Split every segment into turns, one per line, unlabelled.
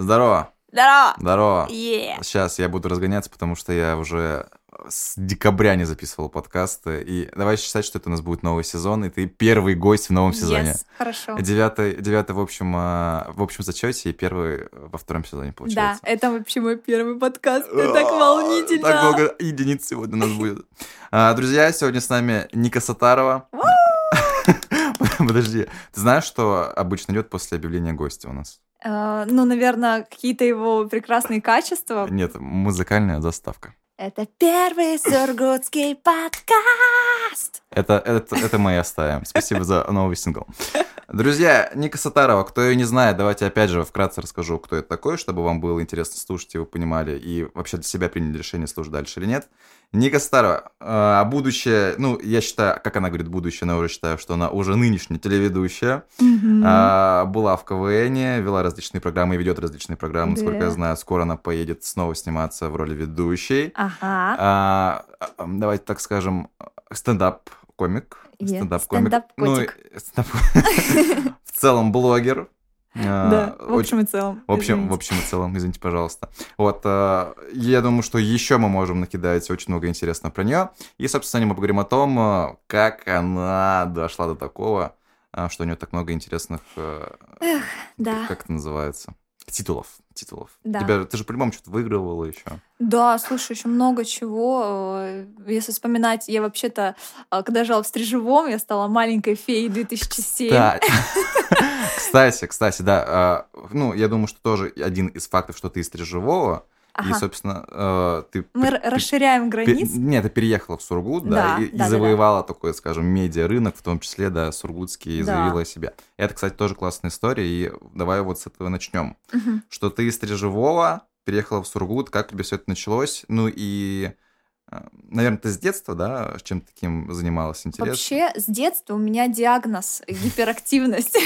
Здорово.
Здорово.
Здорово.
Yeah.
Сейчас я буду разгоняться, потому что я уже с декабря не записывал подкасты. И давай считать, что это у нас будет новый сезон, и ты первый гость в новом сезоне.
Yes, хорошо.
Девятый, девятый в общем, а, в общем зачете и первый во втором сезоне
Да,
получается.
это вообще мой первый подкаст. Это так волнительно.
Так много единиц сегодня у нас будет. А, Друзья, сегодня с нами Ника Сатарова. Подожди, ты знаешь, что обычно идет после объявления гостя у нас?
Э, Ну, наверное, какие-то его прекрасные качества.
Нет, музыкальная заставка.
Это первый сургутский подкаст.
Это, это, это и оставим. Спасибо за новый сингл. Друзья, Ника Сатарова, кто ее не знает, давайте опять же вкратце расскажу, кто это такой, чтобы вам было интересно слушать, и вы понимали, и вообще для себя приняли решение, слушать дальше или нет. Ника Сатарова, а будущее, ну, я считаю, как она говорит будущее, но я уже считаю, что она уже нынешняя телеведущая, а, была в КВН, вела различные программы и ведет различные программы, насколько я знаю, скоро она поедет снова сниматься в роли ведущей.
Ага.
А, а, давайте так скажем, стендап-комик.
Е,
Стендап-комик.
стендап-котик.
Ну, в целом блогер. А,
Да, в
очень-
общем и целом.
в общем, в общем и целом, извините, пожалуйста. Вот, а, я думаю, что еще мы можем накидать очень много интересного про нее. И, собственно, мы поговорим о том, а, как она дошла до такого, а, что у нее так много интересных, а,
Да.
как это называется, титулов. Титулов.
Да.
Тебя, ты же по-любому что-то выигрывала еще.
Да, слушай, еще много чего. Э, Если вспоминать, я вообще-то, э, когда жила в Стрижевом, я стала маленькой феей 2007.
Да. Кстати, кстати, да. а, Ну, я думаю, что тоже один из фактов, что ты из Стрижевого, и,
Ага.
собственно, э, ты...
Мы р- расширяем границы.
Нет, ты переехала в Сургут, да,
Да,
и, и
да, да, да.
завоевала такой, скажем, медиа-рынок, в том числе, да, сургутский, и
Да.
заявила о себе. Это, кстати, тоже классная история, и давай вот с этого начнем.
Мгм.
Что ты из Стрижевого переехала в Сургут, как тебе все это началось? Ну и, наверное, ты с детства, да, чем таким занималась? Интересно?
Вообще, с детства у меня диагноз гиперактивность.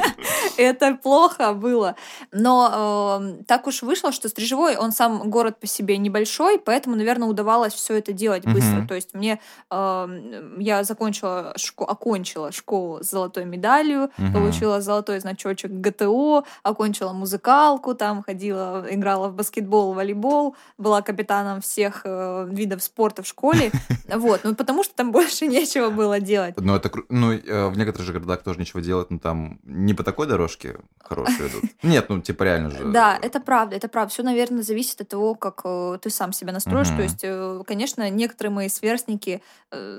Это плохо было. Но э, так уж вышло, что Стрижевой, он сам город по себе небольшой, поэтому, наверное, удавалось все это делать быстро. То есть мне э, я закончила окончила школу с золотой медалью, получила золотой значочек ГТО, окончила музыкалку, там ходила, играла в баскетбол, волейбол, была капитаном всех э, видов спорта в школе. Вот, ну потому что там больше нечего было делать.
Ну, это ну, э, в некоторых же городах тоже нечего делать, но там не по такой дорожке хорошие идут. Нет, ну, типа, реально же.
Да, это правда, это правда. Все, наверное, зависит от того, как э, ты сам себя настроишь. То есть, э, конечно, некоторые мои сверстники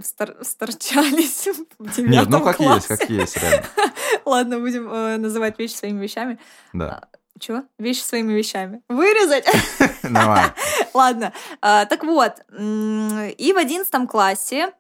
сторчались в
Нет,
девятом
ну, как есть, как есть, реально.
Ладно, будем называть вещи своими вещами.
Да,
Чего? Вещи своими вещами. Вырезать?
нормально.
Ладно. А, Так вот, и в одиннадцатом классе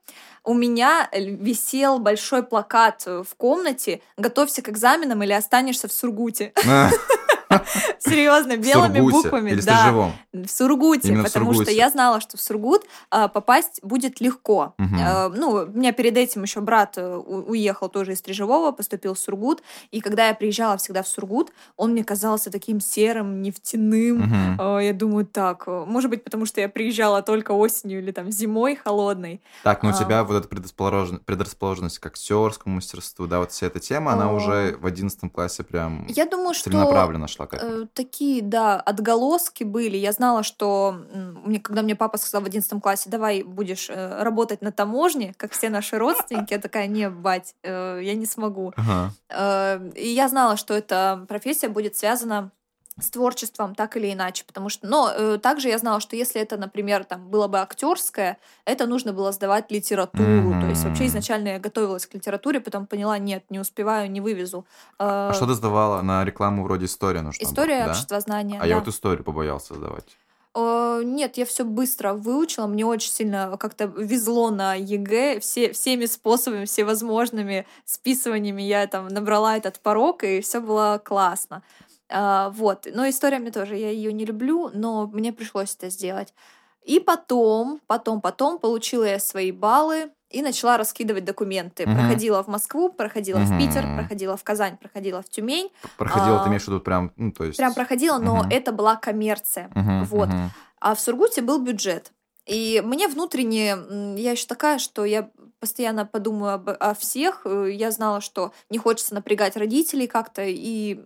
у меня висел большой плакат в комнате «Готовься к экзаменам или останешься в Сургуте». Серьезно,
В
белыми буквами.
Или в
да,
Стрижевом.
в Сургуте,
Именно в
потому
Сургуте.
что я знала, что в Сургут а, попасть будет легко.
Мгм.
А, ну, у меня перед этим еще брат э, уехал тоже из Стрижевого, поступил в Сургут, и когда я приезжала всегда в Сургут, он мне казался таким серым, нефтяным.
Мгм.
А, Я думаю, так, э, может быть, потому что я приезжала только осенью или там зимой холодной.
Так, ну у
А.
тебя вот эта предрасположен- предрасположенность к актерскому мастерству, да, вот вся эта тема, она
О.
уже в одиннадцатом классе прям
Я думаю, что
целенаправленно шла к этому.
э, такие, да, отголоски были. Я знала, что мне, когда мне папа сказал в одиннадцатом классе, давай будешь э, работать на таможне, как все наши родственники, я такая, не, бать, э, я не смогу.
Ага.
И я знала, что эта профессия будет связана с творчеством так или иначе, потому что, но э, также я знала, что если это, например, там было бы актерское, это нужно было сдавать литературу, то есть вообще изначально я готовилась к литературе, потом поняла, нет, не успеваю, не вывезу. Э,
А что ты сдавала на рекламу вроде история нужна была,
История
да?
обществознания.
А я
да.
вот историю побоялся сдавать.
Э, Нет, я все быстро выучила. Мне очень сильно как-то везло на ЕГЭ. Все, всеми способами, всевозможными списываниями я там набрала этот порог, и все было классно. А, Вот. Но история мне тоже, я ее не люблю, но мне пришлось это сделать. И потом, потом, потом получила я свои баллы и начала раскидывать документы.
Мгм.
Проходила в Москву, проходила в Питер, проходила в Казань, проходила в Тюмень.
Проходила,
А,
ты имеешь в виду прям, ну, то есть...
Прям проходила, но
Мгм.
это была коммерция.
Мгм,
Вот.
мгм.
А в Сургуте был бюджет. И мне внутренне, я еще такая, что я постоянно подумаю об, о всех. Э, Я знала, что не хочется напрягать родителей как-то, и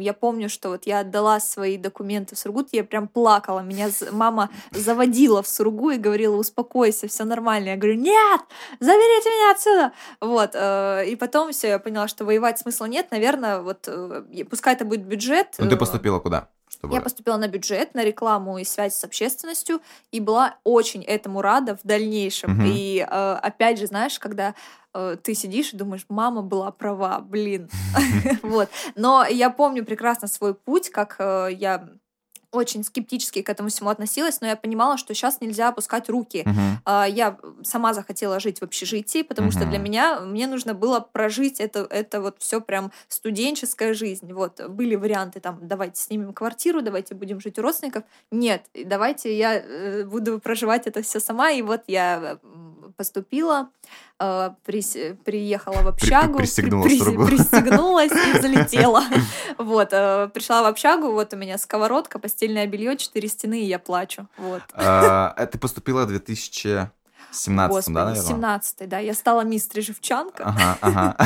я помню, что вот я отдала свои документы в Сургут, я прям плакала. Меня мама заводила в Сургу и говорила, успокойся, все нормально. Я говорю, нет, заберите меня отсюда. Вот. Э, и потом все, я поняла, что воевать смысла нет. Наверное, вот э, пускай это будет бюджет.
Ну, ты поступила куда?
Чтобы... Я поступила на бюджет, на рекламу и связь с общественностью, и была очень этому рада в дальнейшем. Угу. И э, опять же, знаешь, когда э, ты сидишь и думаешь, мама была права, блин. Вот. Но я помню прекрасно свой путь, как э, я очень скептически к этому всему относилась, но я понимала, что сейчас нельзя опускать руки. Uh-huh. Я сама захотела жить в общежитии, потому uh-huh. что для меня мне нужно было прожить это, это вот все прям студенческая жизнь. Вот были варианты там, давайте снимем квартиру, давайте будем жить у родственников. Нет, давайте я э, буду проживать это все сама. И вот я поступила, э, при, приехала в общагу, при,
при,
при, пристегнулась и залетела. Вот, э, пришла в общагу, вот у меня сковородка, постельное белье, четыре стены, и я плачу. Вот.
А, ты поступила в 2000 17
Господи,
да, наверное?
17 да. Я стала мисс Стрижевчанка.
Ага, ага.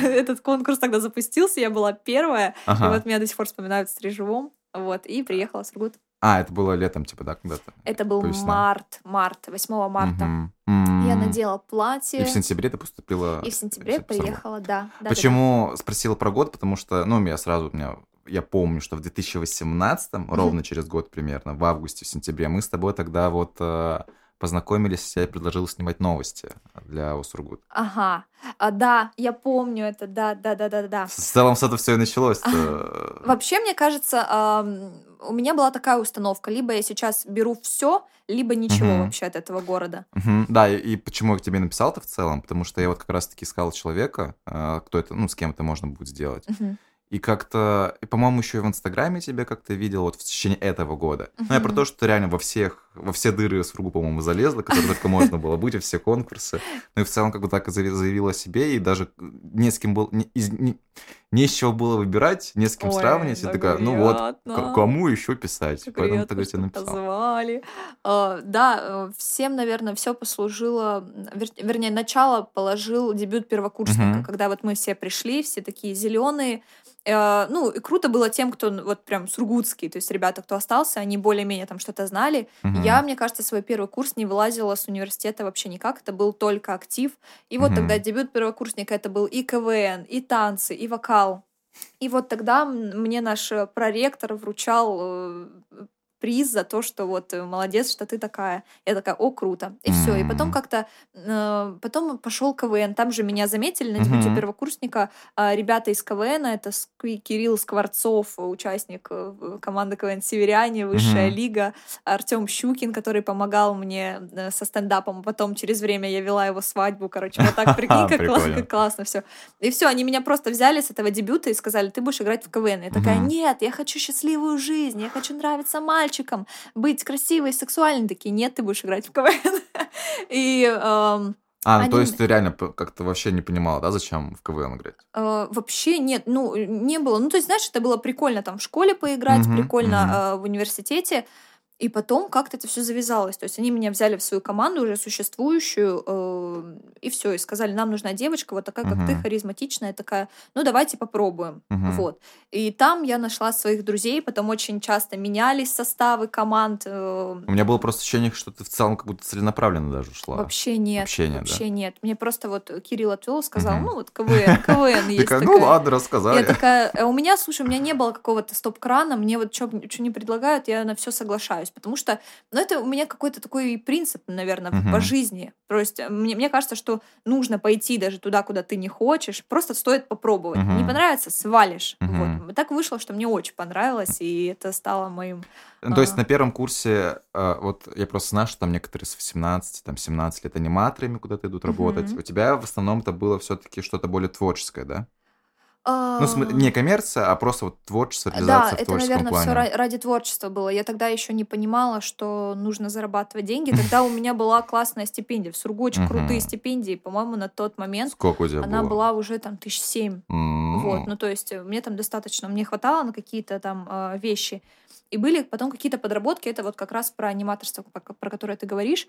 Этот конкурс тогда запустился, я была первая. Ага. И вот меня до сих пор вспоминают в Стрижевом. Вот, и приехала в Сургут.
А, это было летом, типа, да, когда-то?
Это был март, март, 8 марта. Угу. Я надела платье.
И в сентябре ты поступила?
И в сентябре приехала, да. да
Почему да, да. спросила про год? Потому что, ну, я сразу, у меня я помню, что в 2018, mm ровно через год примерно, в августе, в сентябре, мы с тобой тогда вот э, познакомились, я предложила снимать новости для Усургут.
Ага, а, да, я помню это, да, да, да, да, да. В
целом с этого все и началось.
Вообще, мне кажется, у меня была такая установка: либо я сейчас беру все, либо ничего угу. вообще от этого города.
Угу. Да, и, и почему я к тебе написал-то в целом? Потому что я вот как раз-таки искал человека, э, кто это, ну, с кем это можно будет сделать. Угу. И как-то, и, по-моему, еще и в Инстаграме тебя как-то видел вот в течение этого года. Uh-huh. Ну, я про то, что реально во всех, во все дыры с Фругу, по-моему, залезла, которые только можно было быть, во все конкурсы. Ну и в целом как бы так заявила о себе, и даже не с кем было, не, из, не, не с чего было выбирать, не с кем Ой, сравнивать. И такая, ну вот, кому еще писать?
Поэтому тогда тебе написал. Позвали. Uh, да, э, всем, наверное, все послужило, вер, вернее, начало положил дебют первокурсника, uh-huh. когда вот мы все пришли, все такие зеленые, ну, и круто было тем, кто вот прям сургутский, то есть ребята, кто остался, они более-менее там что-то знали. Угу. Я, мне кажется, свой первый курс не вылазила с университета вообще никак, это был только актив. И вот угу. тогда дебют первокурсника это был и КВН, и танцы, и вокал. И вот тогда мне наш э, проректор вручал э, приз за то, что вот э, молодец, что ты такая. Я такая, о, круто. И все. И потом как-то, э, потом пошел КВН. Там же меня заметили на дебюте первокурсника э, ребята из КВН. Это Кирилл Скворцов, участник э, команды КВН «Северяне», высшая лига. Артем Щукин, который помогал мне э, со стендапом. Потом через время я вела его свадьбу. Короче, вот так, прикинь, как, классно, классно все. И все, они меня просто взяли с этого дебюта и сказали, ты будешь играть в КВН. Я такая, нет, я хочу счастливую жизнь, я хочу нравиться мальчикам мальчиком, быть красивой, сексуальной, такие, нет, ты будешь играть в КВН. И эм,
а, ну, Они... то есть ты реально как-то вообще не понимала, да, зачем в КВН играть?
Э, вообще нет, ну, не было. Ну, то есть, знаешь, это было прикольно там в школе поиграть, угу, прикольно угу. Э, в университете. И потом как-то это все завязалось. То есть они меня взяли в свою команду уже существующую, э, и все, и сказали, нам нужна девочка вот такая, как uh-huh. ты, харизматичная, такая, ну давайте попробуем. Uh-huh. Вот. И там я нашла своих друзей, потом очень часто менялись составы команд. Э,
У меня было просто ощущение, что ты в целом как будто целенаправленно даже шла.
Вообще нет. Вообще нет, Вообще да? нет. Мне просто вот Кирилл отвел, сказал, uh-huh. ну вот КВН, КВН есть такая.
Ну ладно, рассказали.
Я такая, «Э, у меня, слушай, у меня не было какого-то стоп-крана, мне вот что не предлагают, я на все соглашаюсь потому что, ну, это у меня какой-то такой принцип, наверное, uh-huh. по жизни. То есть э, мне, мне кажется, что нужно пойти даже туда, куда ты не хочешь, просто стоит попробовать. Uh-huh. Не понравится, свалишь. Uh-huh. Вот. Так вышло, что мне очень понравилось, и это стало моим...
То есть а. на первом курсе, э, вот я просто знаю, что там некоторые с 18, там 17 лет аниматорами куда-то идут работать. Uh-huh. У тебя в основном это было все-таки что-то более творческое, да? Ну, не коммерция, а просто вот творчество, реализация
да,
в творческом
это, наверное,
плане.
все ради творчества было. Я тогда еще не понимала, что нужно зарабатывать деньги. Тогда у меня была классная стипендия. В Сургу очень крутые стипендии. По-моему, на тот момент
Сколько у тебя
она была уже там тысяч семь. Вот, ну то есть э, мне там достаточно, мне хватало на какие-то там э, вещи. И были потом какие-то подработки, это вот как раз про аниматорство, про которое ты говоришь.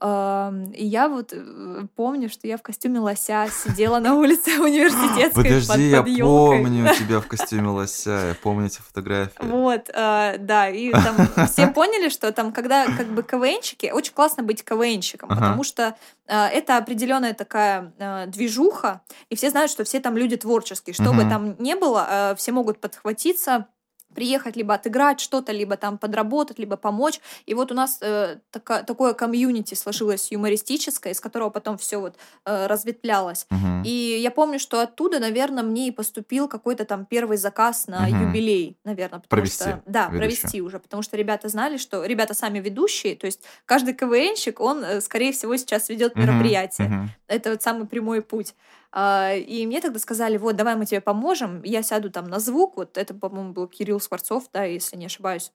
И я вот э, помню, что я в костюме лося сидела на улице университетской
Подожди, я
елкой.
помню тебя в костюме лося, я помню эти фотографии.
Вот, э, да, и там все поняли, что там, когда как бы КВНщики, очень классно быть КВНщиком,
Ага.
потому что э, это определенная такая э, движуха, и все знают, что все там люди творческие. Что бы там ни было, все могут подхватиться, приехать либо отыграть что-то, либо там подработать, либо помочь. И вот у нас э, така- такое комьюнити сложилось юмористическое, из которого потом все вот э, разветвлялось.
Мгм.
И я помню, что оттуда, наверное, мне и поступил какой-то там первый заказ на
Мгм.
юбилей, наверное.
Провести
Что, да,
ведущую.
провести уже. Потому что ребята знали, что ребята сами ведущие, то есть каждый КВНщик, он, э, скорее всего, сейчас ведет
Мгм.
мероприятие.
Мгм.
Это вот самый прямой путь. А, И мне тогда сказали, вот, давай мы тебе поможем, я сяду там на звук, вот это, по-моему, был Кирилл Скворцов, да, если не ошибаюсь.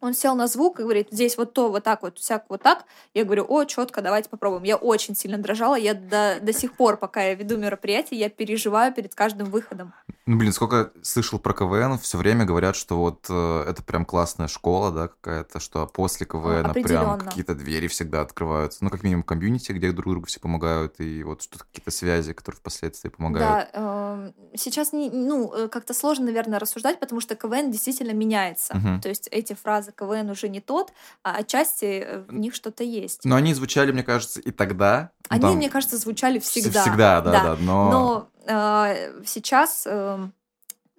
Он сел на звук и говорит, здесь вот то, вот так, вот всяк, вот так. Я говорю, о, четко, давайте попробуем. Я очень сильно дрожала, я до, до сих пор, пока я веду мероприятие, я переживаю перед каждым выходом.
Ну, блин, сколько слышал про КВН, все время говорят, что вот э, это прям классная школа, да, какая-то, что после КВН прям какие-то двери всегда открываются. Ну, как минимум, комьюнити, где друг другу все помогают, и вот что-то какие-то связи, которые впоследствии помогают.
Да, эм, сейчас не, ну, э, как-то сложно, наверное, рассуждать, потому что КВН действительно меняется.
Мгм.
То есть эти фразы КВН уже не тот, а отчасти э, в них что-то есть.
Но они звучали, мне кажется, и тогда. ну,
Они,
там,
мне кажется, звучали
вс-
всегда.
Всегда, да, да, но...
Но э, сейчас... э,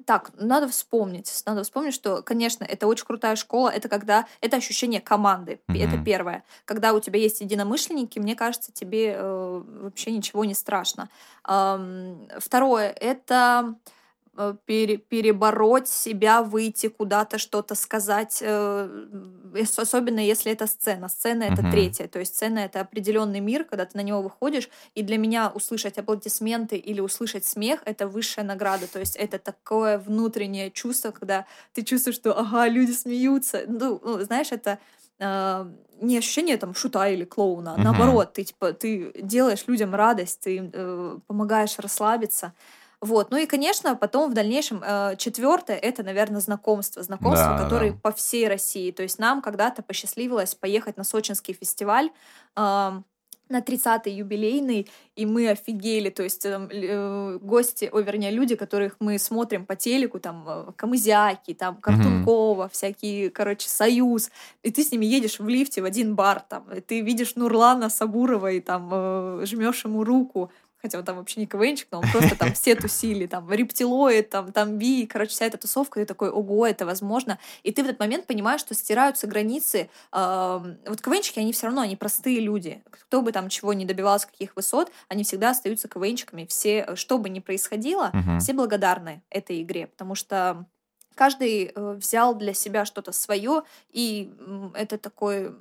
так, надо вспомнить. Надо вспомнить, что, конечно, это очень крутая школа. Это когда... Это ощущение команды. п- Это первое. Когда у тебя есть единомышленники, мне кажется, тебе э, вообще ничего не страшно. Ам, Второе — это э, пере- перебороть себя, выйти куда-то, что-то сказать, э, ес- особенно если это сцена. Сцена это
Мгм.
третье, то есть сцена это определенный мир, когда ты на него выходишь, и для меня услышать аплодисменты или услышать смех это высшая награда, то есть это такое внутреннее чувство, когда ты чувствуешь, что ага, люди смеются, ну, ну, знаешь, это э, не ощущение там шута или клоуна,
Мгм.
наоборот, ты типа ты делаешь людям радость, ты э, помогаешь расслабиться. Вот. Ну и, конечно, потом в дальнейшем э, четвертое это, наверное, знакомство. Знакомство,
Да,
которые
да.
по всей России. То есть нам когда-то посчастливилось поехать на сочинский фестиваль. эм, на 30-й юбилейный, и мы офигели, то есть эм, л- э, гости, ой, вернее, люди, которых мы смотрим по телеку, там, э, Камызяки, там, Картункова, всякие, короче, Союз, и ты с ними едешь в лифте в один бар, там, и ты видишь Нурлана Сабурова, и там э, жмешь ему руку, хотя он там вообще не КВНчик, но он просто там все тусили, там, рептилоид, там, там, би, короче, вся эта тусовка, и ты такой, ого, это возможно, и ты в этот момент понимаешь, что стираются границы, вот КВНчики, они все равно, они простые люди, кто бы там чего не добивался, каких высот, они всегда остаются КВНчиками, все, э, что бы ни происходило,
Мгм.
все благодарны этой игре, потому что каждый э, взял для себя что-то свое, и это такое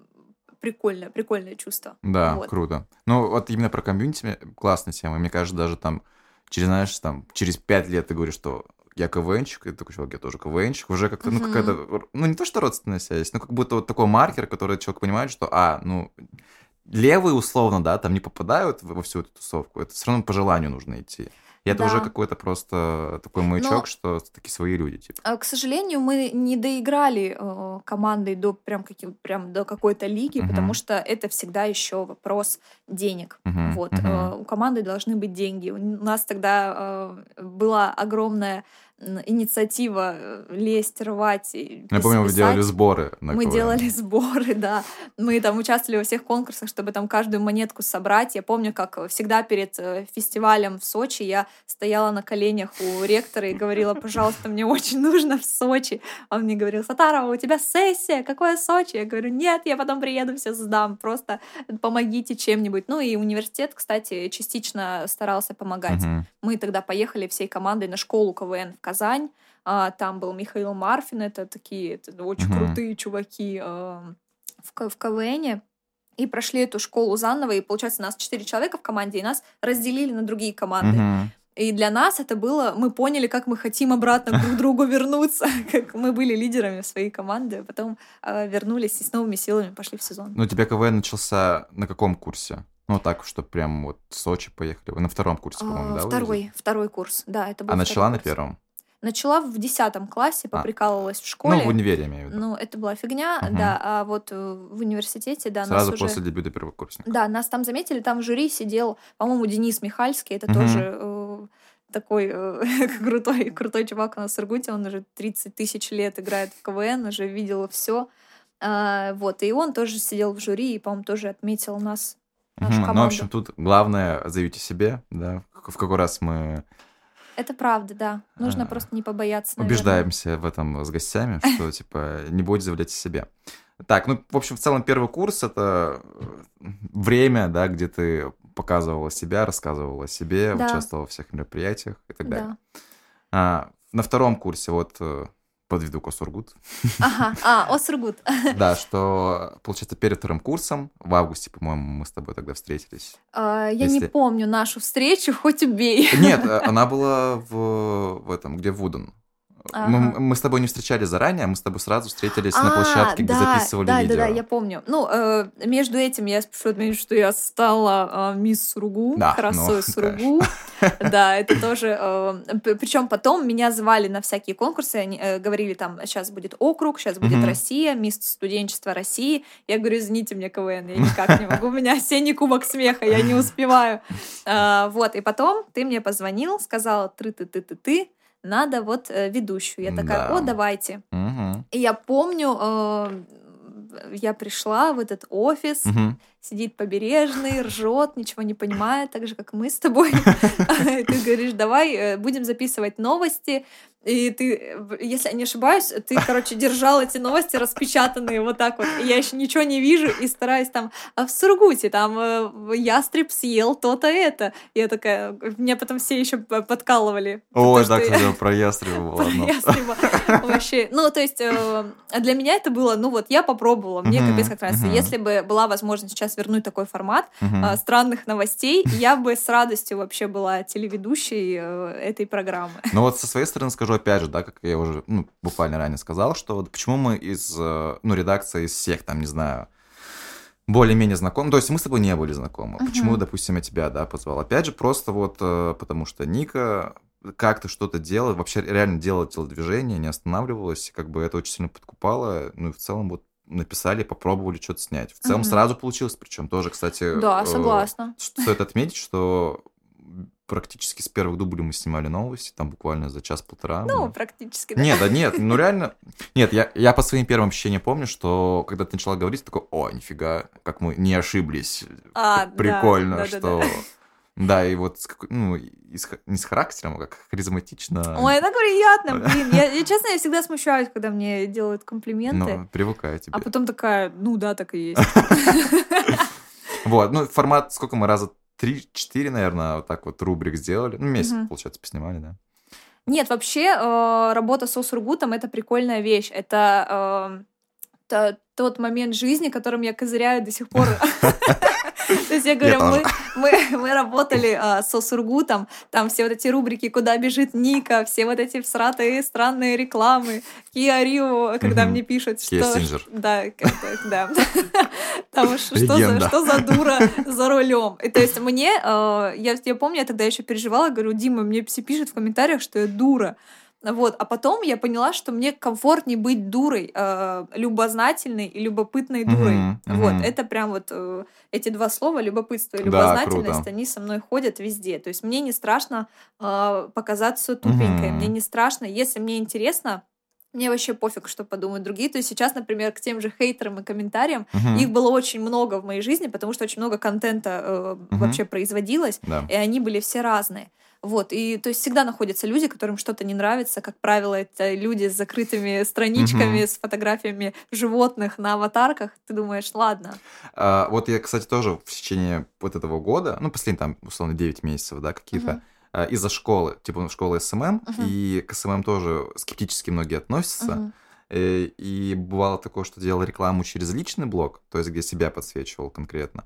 прикольное, прикольное чувство.
Да,
Вот.
круто. Ну, вот именно про комьюнити классная тема. Мне кажется, даже там через, знаешь, там, через пять лет ты говоришь, что я КВНчик, и такой, чувак, я тоже КВНчик, уже как-то, ну, какая-то, ну, не то, что родственная связь, но как будто вот такой маркер, который человек понимает, что, а, ну, левые, условно, да, там не попадают во всю эту тусовку, это все равно по желанию нужно идти. И это
Да.
уже какой-то просто такой маячок,
Но-
что такие свои люди, типа.
А, К сожалению, мы не доиграли э, командой до прям, каким, прям до какой-то лиги,
Мгм.
потому что это всегда еще вопрос денег.
Мгм,
Вот
мгм.
э, у команды должны быть деньги. У нас тогда э, была огромная инициатива э, лезть, рвать. и
Я помню, вы делали сборы на
Мы
КВН.
делали сборы, да. Мы там участвовали во всех конкурсах, чтобы там каждую монетку собрать. Я помню, как всегда перед э, фестивалем в Сочи я стояла на коленях у ректора и говорила, пожалуйста, мне очень нужно в Сочи. Он мне говорил, Сатарова, у тебя сессия, какое Сочи? Я говорю, нет, я потом приеду, все сдам, просто помогите чем-нибудь. Ну и университет, кстати, частично старался помогать.
Мгм.
Мы тогда поехали всей командой на школу КВН в Казань. А, Там был Михаил Марфин, это такие это очень
Мгм.
крутые чуваки а, в, в КВН. И прошли эту школу заново, и получается, нас четыре человека в команде, и нас разделили на другие команды.
Мгм.
И для нас это было, мы поняли, как мы хотим обратно друг к другу вернуться, как мы были лидерами своей команды, а потом а, вернулись и с новыми силами пошли в сезон.
Ну, у тебя КВН начался на каком курсе? Ну, так, что прям вот в Сочи поехали. Вы на втором курсе, по-моему,
А,
да?
второй,
ездили?
второй курс, да, это был
А начала на
курс.
первом?
Начала в десятом классе, поприкалывалась в школе.
Ну, в универе, имею в виду.
Ну, это была фигня,
Мгм.
да. А вот э, в университете, да,
Сразу
нас уже...
после дебюта первокурсника.
Да, нас там заметили, там в жюри сидел, по-моему, Денис Михальский, это
Мгм.
тоже э, такой э, крутой, крутой чувак у нас в Сургуте, он уже 30 тысяч лет играет в КВН, уже видел все. А, вот, и он тоже сидел в жюри, и, по-моему, тоже отметил нас, нашу
Мгм.
команду.
Ну, в общем, тут главное заявите себе, да, в какой раз мы
Это правда, да. Нужно
А,
просто не побояться, наверное.
убеждаемся в этом с гостями, что, типа, не будете заявлять о себе. Так, ну, в общем, в целом первый курс — это э, время, да, где ты показывала себя, рассказывала о себе,
Да.
участвовала во всех мероприятиях и так далее.
Да.
А, на втором курсе вот подведу Косургут.
Ага, а, о, Сургут.
Да, что, получается, перед вторым курсом, в августе, по-моему, мы с тобой тогда встретились.
А, Я не помню нашу встречу, хоть убей.
Нет, э, она была в, в этом, где Вуден. Мы,
Ага.
мы с тобой не встречались заранее, мы с тобой сразу встретились на
А,
площадке, где
да,
записывали
да,
видео.
Да, да, я помню. Ну, э, между этим я спешу отметить, что я стала э, мисс Сургу,
Да,
красой
ну,
Сургу. Да, это тоже... Причем потом меня звали на всякие конкурсы, они э, говорили там, сейчас будет округ, сейчас будет
Мгм.
Россия, мисс студенчества России. Я говорю, извините мне, КВН, я никак не могу, у меня осенний кубок смеха, я не успеваю. А, Вот, и потом ты мне позвонил, сказал, ты-ты-ты-ты-ты, надо вот э, ведущую. Я такая,
Да.
о, давайте.
Мгм.
И я помню, э, я пришла в этот офис,
Мгм.
Сидит побережный, ржет, ничего не понимает, так же, как мы с тобой. И Ты говоришь, давай э, будем записывать новости. И ты, если я не ошибаюсь, ты, короче, держал эти новости распечатанные вот так вот. И я еще ничего не вижу и стараюсь там, а в Сургуте там э, ястреб съел то-то это. Я такая, меня потом все еще подкалывали.
Ой, так,
что я-
я про ястреба
про ястреба. Вообще, ну, то есть, э, для меня это было, ну, вот, я попробовала, мне капец как
мгм.
Если бы была возможность сейчас вернуть такой формат э, странных новостей, я бы с радостью вообще была телеведущей э, этой программы.
Ну вот со своей стороны скажу опять же, да, как я уже ну, буквально ранее сказал, что вот почему мы из, э, ну, редакции из всех, там, не знаю, более-менее знакомы, то есть мы с тобой не были знакомы.
Мгм.
Почему, допустим, я тебя, да, позвал? Опять же, просто вот э, потому что Ника как-то что-то делала, вообще реально делала телодвижение, не останавливалась, как бы это очень сильно подкупало, ну и в целом вот написали, попробовали что-то снять. В целом
Мгм.
сразу получилось, причем тоже, кстати...
Да,
э,
согласна.
Стоит отметить, что практически с первых дублей мы снимали новости, там буквально за час-полтора.
Ну,
мы-
практически, да.
Нет, да нет, ну реально... Нет, я, я по своим первым ощущениям помню, что когда ты начала говорить, такой, о, нифига, как мы не ошиблись.
А,
Как
да,
Прикольно,
да-да-да.
что... Да, и вот ну, и с ха- не с характером, а как харизматично.
Ой, так приятно, блин. Я, я, честно, я всегда смущаюсь, когда мне делают комплименты.
Ну, привыкаю тебе.
А потом такая, ну да, так и есть.
Вот, ну, формат, сколько мы раза три-четыре, наверное, вот так вот рубрик сделали. Ну, месяц, получается, поснимали, да.
Нет, вообще э, работа со Сургутом это прикольная вещь. Это э, то- тот момент жизни, которым я козыряю до сих пор. То есть я говорю, мы, мы, мы работали а, со Сургутом, там все вот эти рубрики «Куда бежит Ника», все вот эти всратые странные рекламы, Kia Rio, когда мне пишут, что... Да, да. Там что за, дура за рулем. То есть мне, э, я, я помню, я тогда еще переживала, говорю, Дима, мне все пишут в комментариях, что я дура. Вот, а потом я поняла, что мне комфортнее быть дурой, э, любознательной и любопытной дурой.
Мгм,
Вот,
мгм.
это прям вот э, эти два слова, любопытство и
Да,
любознательность,
круто.
они со мной ходят везде. То есть мне не страшно э, показаться тупенькой,
Мгм.
мне не страшно, если мне интересно, мне вообще пофиг, что подумают другие. То есть сейчас, например, к тем же хейтерам и комментариям,
Мгм.
их было очень много в моей жизни, потому что очень много контента э,
Мгм.
вообще производилось,
Да.
и они были все разные. Вот, и то есть всегда находятся люди, которым что-то не нравится. Как правило, это люди с закрытыми страничками, с фотографиями животных на аватарках. Ты думаешь, ладно.
А, вот я, кстати, тоже в течение вот этого года, ну, последние там, условно, 9 месяцев, да, какие-то, а, из-за школы, типа школы
SMM,
и к SMM тоже скептически многие относятся. Э, И бывало такое, что делал рекламу через личный блог, то есть где себя подсвечивал конкретно.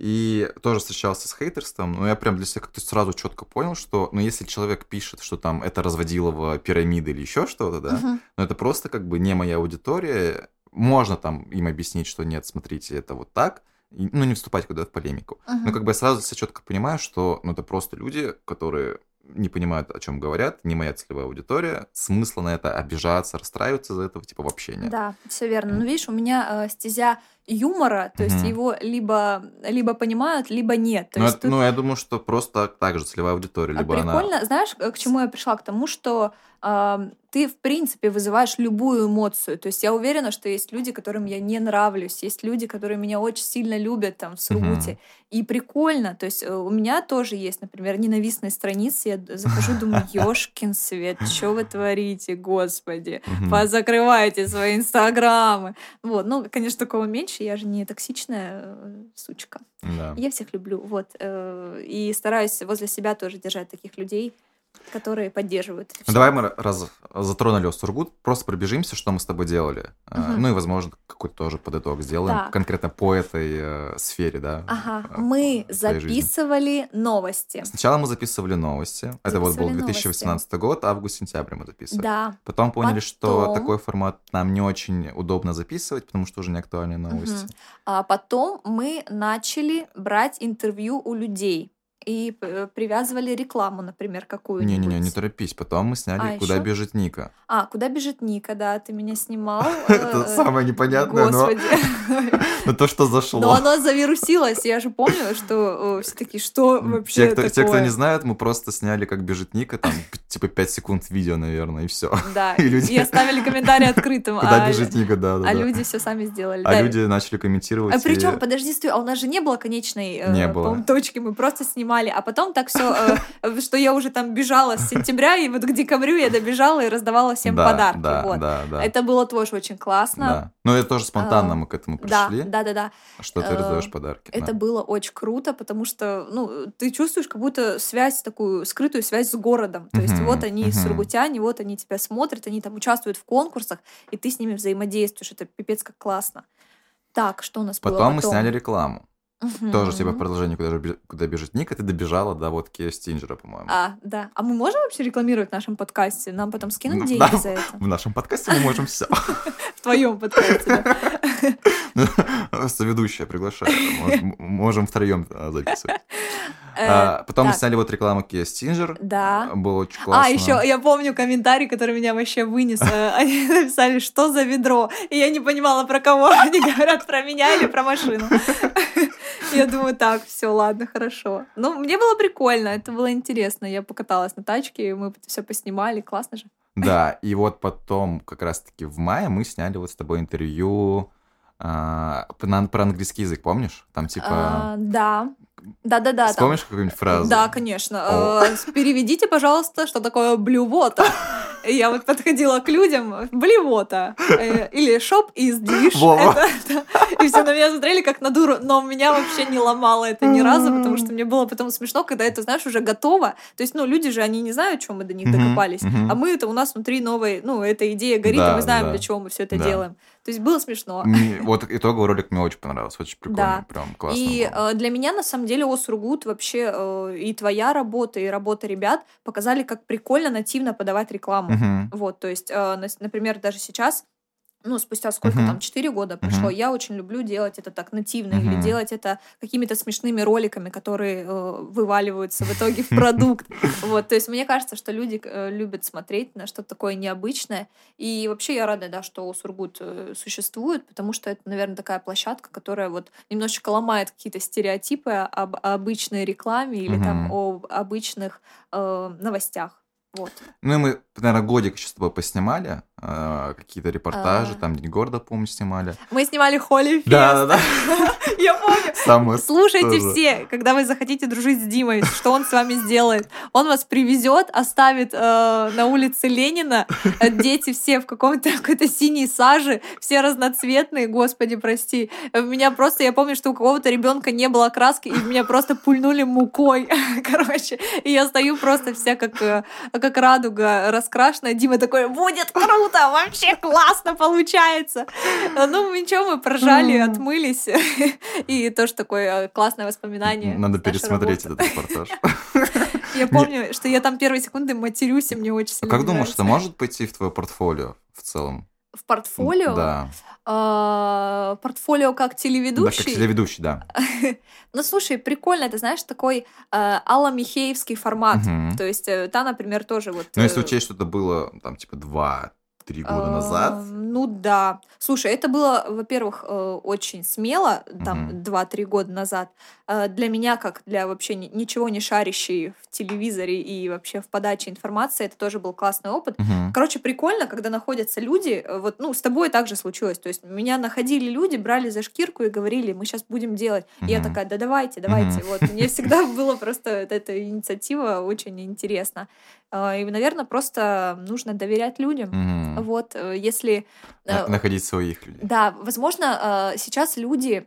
И тоже встречался с хейтерством, но я прям для себя как-то сразу четко понял, что, ну, если человек пишет, что там это разводилово пирамиды или еще что-то, да,
Мгм.
но это просто как бы не моя аудитория, можно там им объяснить, что нет, смотрите, это вот так, и, ну, не вступать куда-то в полемику. Но
Мгм.
как бы я сразу себя четко понимаю, что, ну, это просто люди, которые не понимают, о чем говорят, не моя целевая аудитория, смысла на это обижаться, расстраиваться из-за этого, типа, вообще нет.
Да, все верно. Ну, видишь, у меня э, стезя юмора, то есть
Мгм.
его либо, либо понимают, либо нет. То
Ну,
есть тут
ну, я думаю, что просто так же целевая аудитория, либо она...
Прикольно, знаешь, к чему я пришла? К тому, что ты, в принципе, вызываешь любую эмоцию. То есть я уверена, что есть люди, которым я не нравлюсь, есть люди, которые меня очень сильно любят там в Сургуте. И прикольно. То есть э, у меня тоже есть, например, ненавистные страницы. Я захожу, думаю, ёшкин свет, что вы творите, господи? Позакрывайте свои инстаграмы. Вот, ну, конечно, такого меньше, я же не токсичная э, сучка.
Да.
Я всех люблю, вот. э, И стараюсь возле себя тоже держать таких людей, которые поддерживают. это
давай мы раз затронули Сургут, просто пробежимся, что мы с тобой делали.
Мгм.
Ну и, возможно, какой-то тоже под итог сделаем,
Так.
конкретно по этой э, сфере, да.
Ага,
э,
мы
твоей жизни.
записывали новости.
Сначала мы записывали новости. Это вот был
Записывали
2018 год, август-сентябрь мы записывали.
Да.
Потом поняли, что
Потом-
такой формат нам не очень удобно записывать, потому что уже не актуальные новости.
Мгм. А потом мы начали брать интервью у людей и э, привязывали рекламу, например, какую-нибудь.
Не-не-не, не торопись. Потом мы сняли
А,
«Куда
ещё?
бежит Ника».
А, куда бежит Ника, да, ты меня снимал.
Это
э,
самое непонятное, но
Господи.
но то, что зашло.
Но оно завирусилось. Я же помню, что э, все таки что вообще
кто, те, кто
такое?
не знают, мы просто сняли, как бежит Ника, там, типа 5 секунд видео, наверное, и все.
Да,
И
оставили комментарий открытым.
Куда
а-
бежит Ника, да.
А люди все сами сделали.
А люди начали комментировать.
А причем, подожди, стой, а у нас же не было конечной
Не было.
по-моему, точки, мы просто снимали, а потом так все, что я уже там бежала с сентября, и вот к декабрю я добежала и раздавала всем
да,
подарки.
Да,
вот.
да, да.
Это было тоже очень классно.
Да. Ну, это тоже спонтанно
А,
мы к этому пришли,
да, да, да.
что ты
Э,
раздаешь подарки.
Это
да.
было очень круто, потому что, ну, ты чувствуешь как будто связь такую, скрытую связь с городом. То есть вот они, сургутяне, вот они тебя смотрят, они там участвуют в конкурсах, и ты с ними взаимодействуешь. Это пипец как классно. Так, что у нас было
Потом мы
потом?
сняли рекламу. Тоже типа
Мгм.
продолжение, куда, же куда бежит Ника, ты добежала до вот Киа Стинджера, по-моему.
А, да. А мы можем вообще рекламировать в нашем подкасте? Нам потом скинут
Ну,
деньги
да.
за это?
В нашем подкасте мы можем все.
В твоем подкасте.
Соведущая приглашаю. Мож- Можем втроем а, записывать.
Э,
А, Потом мы сняли вот рекламу Kia Stinger.
Да.
Было очень классно.
А, еще я помню комментарий, который меня вообще вынес. Э, Они написали, что за ведро? И я не понимала, про кого они говорят, про меня или про машину. Я думаю, так, все, ладно, хорошо. Ну, мне было прикольно, это было интересно. Я покаталась на тачке, мы все поснимали, классно же.
Да, и вот потом, как раз-таки в мае, мы сняли вот с тобой интервью а, про английский язык, помнишь? Там типа...
А, Да. Да-да-да. там.
Вспомнишь какую-нибудь фразу?
Да, конечно.
О.
Э, Переведите, пожалуйста, что такое блювота. Я вот подходила к людям, блевота, э, или шоп из это- И все на меня смотрели как на дуру, но меня вообще не ломало это ни разу, потому что мне было потом смешно, когда это, знаешь, уже готово. То есть, ну, люди же, они не знают, чем мы до них докопались. А мы это у нас внутри новой, ну, эта идея горит, и мы знаем, для чего мы все это делаем. То есть было смешно.
Мне- Вот итоговый ролик мне очень понравился, очень прикольно,
Да.
прям классно
И
было.
э, для меня, на самом деле, Осургут вообще э, и твоя работа, и работа ребят показали, как прикольно нативно подавать рекламу.
Мгм.
Вот, то есть, нас- например, даже сейчас, ну, спустя сколько
Мгм.
там, 4 года прошло,
Мгм.
я очень люблю делать это так нативно, или
Мгм.
делать это какими-то смешными роликами, которые э, вываливаются в итоге в продукт. Вот, то есть мне кажется, что люди э, любят смотреть на что-то такое необычное. И вообще я рада, да, что Сургут э, существует, потому что это, наверное, такая площадка, которая вот немножечко ломает какие-то стереотипы об обычной рекламе или там
Мгм.
об обычных э, новостях. Вот.
Ну и мы, наверное, годик еще с тобой поснимали, какие-то репортажи,
А.
там День города, помню, снимали.
Мы снимали Холли
Да-да-да,
Я помню.
самое
Слушайте
тоже.
все, когда вы захотите дружить с Димой, что он с вами сделает. Он вас привезет, оставит э, на улице Ленина, э, дети все в каком-то какой-то синей саже, все разноцветные, господи, прости. Э, Меня просто, я помню, что у какого-то ребенка не было краски, и меня просто пульнули мукой, короче. И я стою просто вся как, как радуга раскрашенная. Дима такой, будет круто, вообще классно получается. Э, Ну, ничего, мы прожали,
М.
отмылись. И тоже такое э, классное воспоминание.
Надо пересмотреть
работы.
этот репортаж.
Я помню, что я там первые секунды матерюсь, и мне очень
А
сильно
как думаешь, это может пойти в твое портфолио в целом?
В портфолио?
Да.
А, портфолио как
Да,
телеведущий?
как телеведущий, да.
Ну, слушай, прикольно, это, знаешь, такой э, Алла Михеевский формат. То есть э, та, например, тоже вот...
Но если учесть, что это было, там, типа, два-три года
а,
назад,
Ну да. Слушай, это было, во-первых, э, очень смело, там,
Мгм.
2-3 года назад. Э, Для меня, как для вообще ни- ничего не шарящей в телевизоре и вообще в подаче информации, это тоже был классный опыт.
Мгм.
Короче, прикольно, когда находятся люди, э, вот, ну, с тобой так же случилось, то есть меня находили люди, брали за шкирку и говорили, мы сейчас будем делать. И я такая, да давайте, давайте.
Мгм.
Вот, мне всегда было просто эта инициатива очень интересна. Э, И, наверное, просто нужно доверять людям.
Мгм.
Вот, если...
На- Находить своих людей.
Да, возможно, сейчас люди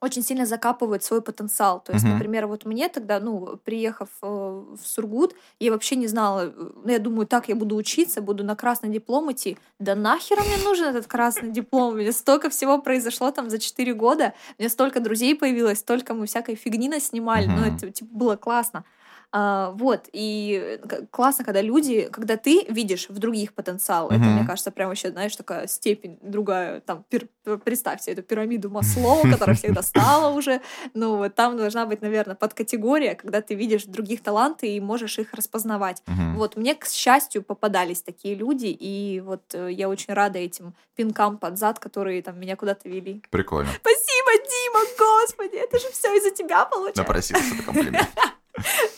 очень сильно закапывают свой потенциал. То есть,
Мгм.
например, вот мне тогда, ну, приехав э, в Сургут, я вообще не знала, э, ну, я думаю, так, я буду учиться, буду на красный диплом идти. Да нахер мне нужен этот красный диплом? У меня столько всего произошло там за 4 года, у меня столько друзей появилось, столько мы всякой фигни наснимали, ну,
Мгм.
это, типа, было классно. А, вот, и к- классно, когда люди, когда ты видишь в других потенциал, это,
Мгм.
мне кажется, прям вообще, знаешь, такая степень другая, там, пир- представь себе эту пирамиду Маслоу, которая всех достала уже, ну, вот там должна быть, наверное, подкатегория, когда ты видишь других таланты и можешь их распознавать.
Мгм.
Вот, мне, к счастью, попадались такие люди, и вот э, я очень рада этим пинкам под зад, которые там меня куда-то вели.
Прикольно.
Спасибо, Дима, господи, это же все из-за тебя получается.
Напросился это комплимент.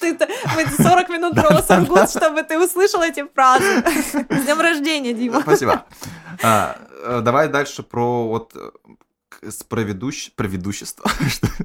Ты-то, мы 40 минут про Сургут, чтобы ты услышал эти фразы. С днем рождения, Дима.
Спасибо. А, э, Давай дальше про вот э, с проведущ... проведущество.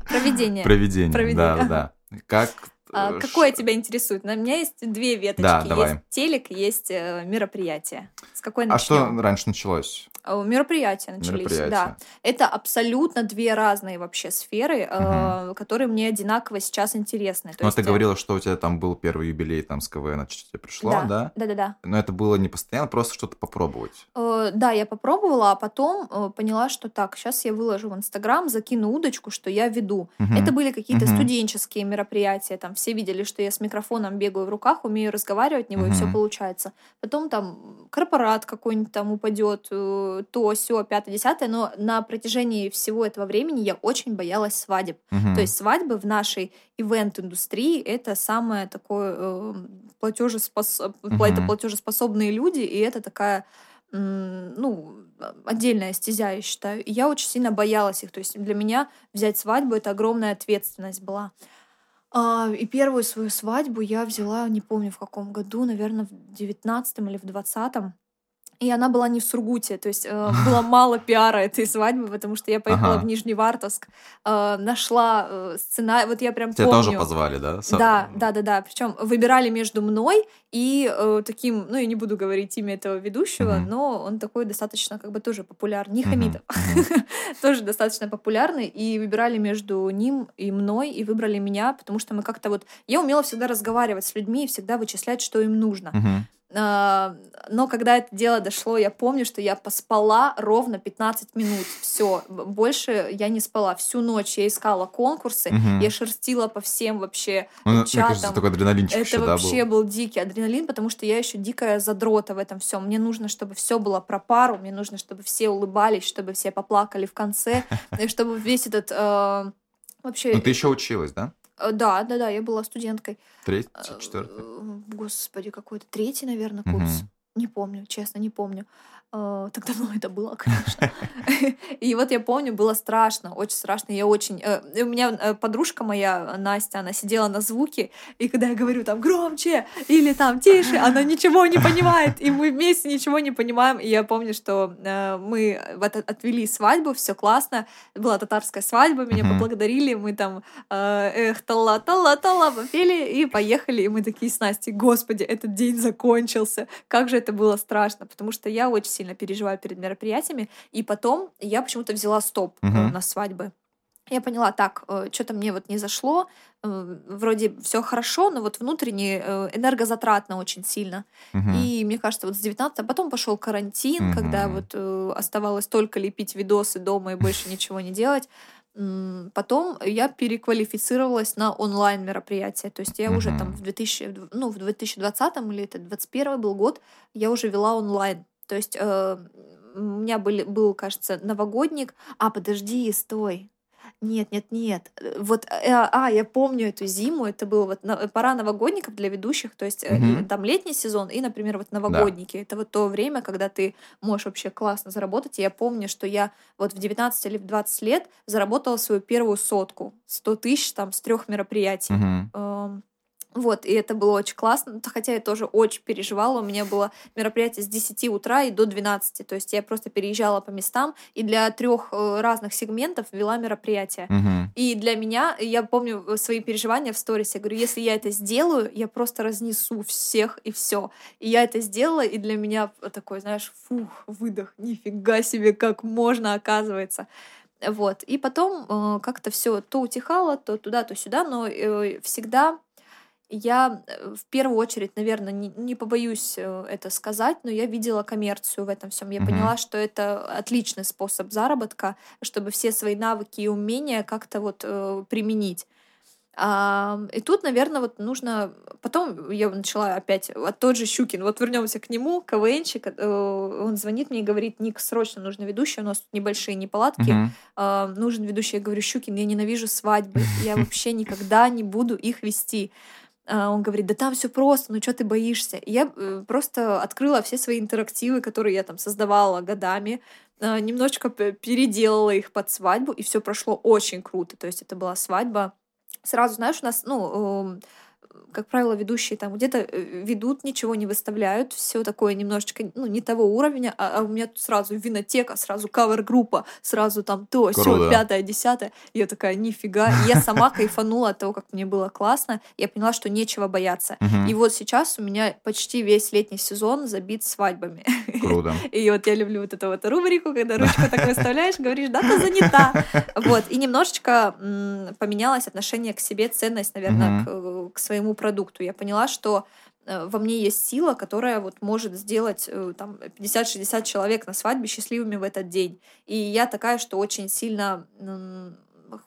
Проведение.
Проведение.
Проведение,
Да, да. Как...
А,
э,
какое тебя интересует? На меня есть две веточки.
Да, давай.
Есть телек, есть мероприятие. С какой
А что
начнем?
раньше началось?
А, Мероприятия начались,
Мероприятие.
да. Это абсолютно две разные вообще сферы, э, которые мне одинаково сейчас интересны. То
Ну,
есть,
ты
э,
говорила, что у тебя там был первый юбилей там с КВН, что тебе пришло, да?
Да, да-да-да.
Но это было не постоянно, просто что-то попробовать.
Э, Да, я попробовала, а потом э, поняла, что так, сейчас я выложу в Инстаграм, закину удочку, что я веду.
Мгм.
Это были какие-то
Мгм.
студенческие мероприятия, там все видели, что я с микрофоном бегаю в руках, умею разговаривать в него, и все получается. Потом там корпорат какой-нибудь там упадет, э, то, все, пятое, десятое, но на протяжении всего этого времени я очень боялась свадеб.
Мгм.
То есть свадьбы в нашей ивент-индустрии это самое такое э, платежеспос-
Мгм.
это платежеспособные люди, и это такая ну, отдельная стезя, я считаю. И я очень сильно боялась их. То есть для меня взять свадьбу — это огромная ответственность была. А, И первую свою свадьбу я взяла, не помню в каком году, наверное, в девятнадцатом или в двадцатом. И она была не в Сургуте, то есть э, было мало пиара этой свадьбы, потому что я поехала
Ага.
в Нижневартовск, э, нашла э, сценарий, вот я прям
Тебя
помню.
тоже позвали, да? Со-
Да, да, да, да. Причем выбирали между мной и э, таким, ну я не буду говорить имя этого ведущего,
Мгм.
но он такой достаточно как бы тоже популярный, не
мгм.
тоже достаточно популярный, и выбирали между ним и мной, и выбрали меня, потому что мы как-то вот... Я умела всегда разговаривать с людьми и всегда вычислять, что им нужно. А, Но когда это дело дошло, я помню, что я поспала ровно 15 минут. Все, больше я не спала. Всю ночь я искала конкурсы,
Мгм.
я шерстила по всем вообще
Ну, мне
чатам.
кажется, такой адреналинчик
Это
еще, да,
вообще
был.
был дикий адреналин, потому что я еще дикая задрота в этом всем. Мне нужно, чтобы все было про пару, мне нужно, чтобы все улыбались, чтобы все поплакали в конце, и чтобы весь этот э, вообще.
Ну, ты еще училась, да?
Э, Да, да, да, я была студенткой.
Третий,
Э,
четвертый?
Господи, какой-то третий, наверное, курс. Не помню, честно, не помню. Э, Так давно это было, конечно. И вот я помню, было страшно, очень страшно. Я очень... э, У меня э, подружка моя, Настя, она сидела на звуке, и когда я говорю там громче или там тише, она ничего не понимает, и мы вместе ничего не понимаем. И я помню, что э, мы вот от- отвели свадьбу, все классно. Была татарская свадьба, меня поблагодарили, мы там эх, тала, тала, тала, попели и поехали. И мы такие с Настей, господи, этот день закончился. Как же это было страшно, потому что я очень сильно переживаю перед мероприятиями. И потом я почему-то взяла стоп э,
Мгм.
на свадьбы. Я поняла, так, что-то мне вот не зашло, э, вроде все хорошо, но вот внутренне э, энергозатратно очень сильно.
Мгм.
И мне кажется, вот с 19 а потом пошел карантин, когда
Мгм.
вот э, оставалось только лепить видосы дома и больше ничего не делать. Потом я переквалифицировалась на онлайн мероприятия. То есть я уже там в 2000, ну, в 2020 или это 2021 был год, я уже вела онлайн. То есть э, у меня были, был, кажется, новогодник. А, подожди, стой. Нет, нет, нет. Э, вот, э, а, я помню эту зиму, это было вот на, пора новогодников для ведущих, то есть угу. там летний сезон и, например, вот новогодники. Да. Это вот то время, когда ты можешь вообще классно заработать. И я помню, что я вот в 19 или в 20 лет заработала свою первую сотку, 100 тысяч там с трех мероприятий. Угу. Вот, и это было очень классно, хотя я тоже очень переживала. У меня было мероприятие с 10 утра и до 12. То есть я просто переезжала по местам и для трех э, разных сегментов вела мероприятие.
Угу.
И для меня, я помню э, свои переживания в сторис, я говорю, если я это сделаю, я просто разнесу всех и все. И я это сделала, и для меня такой, знаешь, фух, выдох, нифига себе, как можно, оказывается. Вот. И потом э, как-то все то утихало, то туда, то сюда, но э, всегда я э, в первую очередь, наверное, не, не побоюсь э, это сказать, но я видела коммерцию в этом всем. Я mm-hmm. поняла, что это отличный способ заработка, чтобы все свои навыки и умения как-то вот э, применить. А, и тут, наверное, вот нужно... Потом я начала опять... Вот тот же Щукин, вот вернемся к нему, КВНчик, э, он звонит мне и говорит, Ник, срочно нужно ведущий, у нас тут небольшие неполадки, uh-huh. э, нужен ведущий. Я говорю, Щукин, я ненавижу свадьбы, я вообще никогда не буду их вести. А, он говорит, да там все просто, ну что ты боишься? И я э, просто открыла все свои интерактивы, которые я там создавала годами, а, немножечко переделала их под свадьбу, и все прошло очень круто. То есть это была свадьба. Сразу, знаешь, у нас, ну, эм, как правило, ведущие там где-то э, ведут, ничего не выставляют, все такое немножечко, ну, не того уровня, а, а у меня тут сразу винотека, сразу кавер-группа, сразу там то, все, пятое, десятое. Я такая, нифига. Я сама кайфанула от того, как мне было классно. Я поняла, что нечего бояться. И вот сейчас у меня почти весь летний сезон забит свадьбами.
Круто.
И вот я люблю вот эту вот рубрику, когда ручку так выставляешь, говоришь, да, ты занята. Вот. И немножечко поменялось отношение к себе, ценность, наверное, к, к своему продукту. Я поняла, что э, во мне есть сила, которая вот может сделать э, там 50-60 человек на свадьбе счастливыми в этот день. И я такая, что очень сильно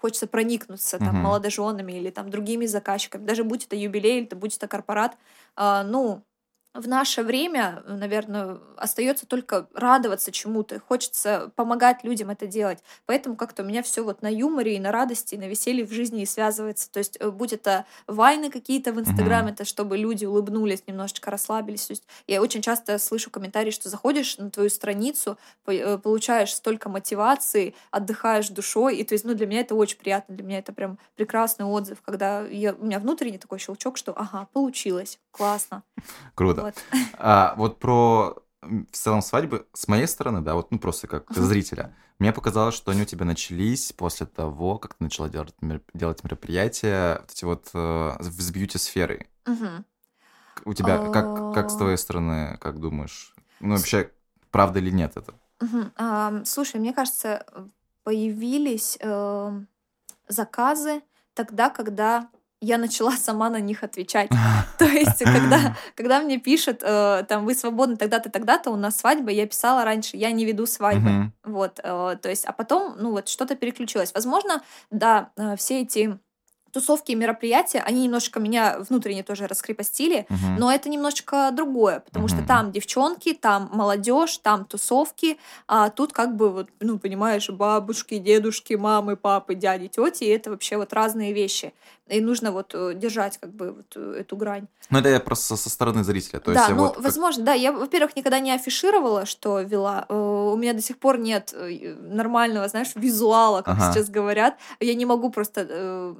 хочется проникнуться там uh-huh. молодоженами или там другими заказчиками, даже будь это юбилей, или будь это корпорат, а, ну в наше время, наверное, остается только радоваться чему-то. Хочется помогать людям это делать. Поэтому как-то у меня все вот на юморе и на радости, и на веселье в жизни и связывается. То есть, э, будь это вайны какие-то в Инстаграме, mm-hmm. это чтобы люди улыбнулись, немножечко расслабились. То есть, я очень часто слышу комментарии, что заходишь на твою страницу, э, получаешь столько мотивации, отдыхаешь душой. И то есть, ну, для меня это очень приятно. Для меня это прям прекрасный отзыв, когда я, у меня внутренний такой щелчок, что ага, получилось, классно.
Круто. Вот. А вот про в целом свадьбы, с моей стороны, да, вот ну просто как uh-huh. зрителя, мне показалось, что они у тебя начались после того, как ты начала делать, делать мероприятия, вот эти вот э, с бьюти-сферой.
Uh-huh.
У тебя, uh-huh. как, как с твоей стороны, как думаешь? Ну вообще, правда или нет это?
Uh-huh. Uh, слушай, мне кажется, появились uh, заказы тогда, когда я начала сама на них отвечать. То есть, когда, когда мне пишут, э, там, вы свободны тогда-то, тогда-то, у нас свадьба, я писала раньше, я не веду свадьбы. Вот, э, то есть, а потом, ну вот, что-то переключилось. Возможно, да, э, все эти тусовки и мероприятия, они немножко меня внутренне тоже раскрепостили, но это немножечко другое, потому что там девчонки, там молодежь, там тусовки, а тут как бы вот, ну, понимаешь, бабушки, дедушки, мамы, папы, дяди, тети, это вообще вот разные вещи. И нужно вот э, держать как бы вот э, эту грань.
Ну, это я просто со стороны зрителя. То
да,
есть
ну,
вот
возможно, да. Я, во-первых, никогда не афишировала, что вела. Э, у меня до сих пор нет нормального, знаешь, визуала, как ага. сейчас говорят. Я не могу просто э,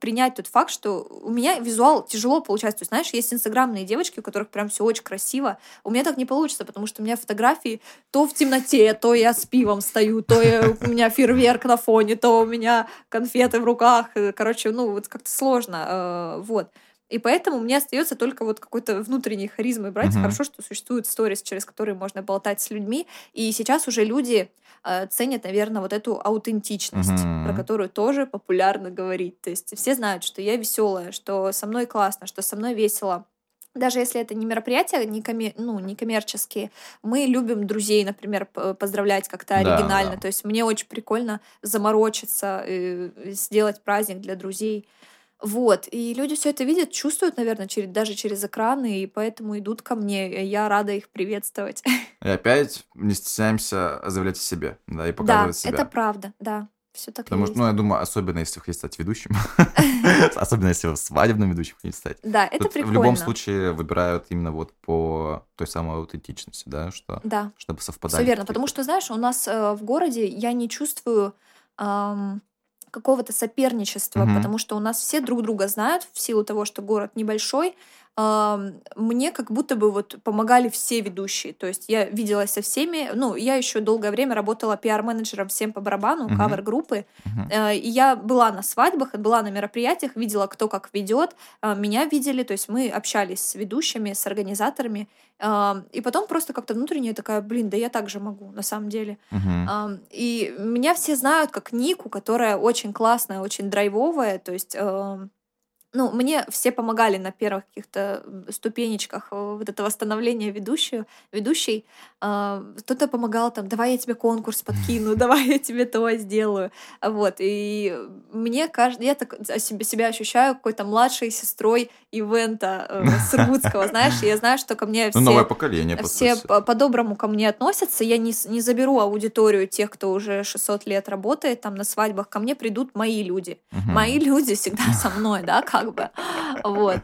принять тот факт, что у меня визуал тяжело получается. То есть, знаешь, есть инстаграмные девочки, у которых прям все очень красиво. У меня так не получится, потому что у меня фотографии то в темноте, то я с пивом стою, то я, у меня фейерверк на фоне, то у меня конфеты в руках. Короче, ну, вот как-то сложно. Э, вот. И поэтому мне остается только вот какой-то внутренней харизмой брать. Uh-huh. Хорошо, что существуют сторис, через которые можно болтать с людьми. И сейчас уже люди э, ценят, наверное, вот эту аутентичность, uh-huh. про которую тоже популярно говорить. То есть все знают, что я веселая, что со мной классно, что со мной весело. Даже если это не мероприятия, не, коммер... ну, не коммерческие, мы любим друзей, например, поздравлять как-то оригинально. Да. То есть мне очень прикольно заморочиться, э, сделать праздник для друзей. Вот, и люди все это видят, чувствуют, наверное, через, даже через экраны, и поэтому идут ко мне. Я рада их приветствовать.
И опять не стесняемся заявлять о себе, да, и показывать
да,
себя.
это правда, да. Все так
Потому что, ну, я думаю, особенно если вы хотите стать ведущим, особенно если вы свадебным ведущим хотите стать.
Да, это прикольно.
в любом случае выбирают именно вот по той самой аутентичности, да, что чтобы совпадали.
все верно. Потому что, знаешь, у нас э, в городе я не чувствую какого-то соперничества,
Мгм.
потому что у нас все друг друга знают в силу того, что город небольшой. Мне как будто бы вот помогали все ведущие. То есть я виделась со всеми. Ну, я еще долгое время работала пиар-менеджером всем по барабану,
Мгм.
кавер-группы. Э, И я была на свадьбах, была на мероприятиях, видела, кто как ведет. Э, Меня видели, то есть мы общались с ведущими, с организаторами. И потом просто как-то внутренне такая, блин, да я так же могу, на самом деле. Ам, И меня все знают как Нику, которая очень классная, очень драйвовая. То есть, ну, мне все помогали на первых каких-то ступенечках э, вот этого становления ведущую, ведущей. А, Кто-то помогал там, давай я тебе конкурс подкину, давай я тебе то сделаю. Вот, и мне кажется, я так себе, себя ощущаю какой-то младшей сестрой ивента э, Сургутского, знаешь, я знаю, что ко мне все...
Ну, новое поколение, по
Все по-доброму ко мне относятся. Я не, не заберу аудиторию тех, кто уже 600 лет работает там на свадьбах. Ко мне придут мои люди. Мои люди всегда со мной, да, как бы. Вот.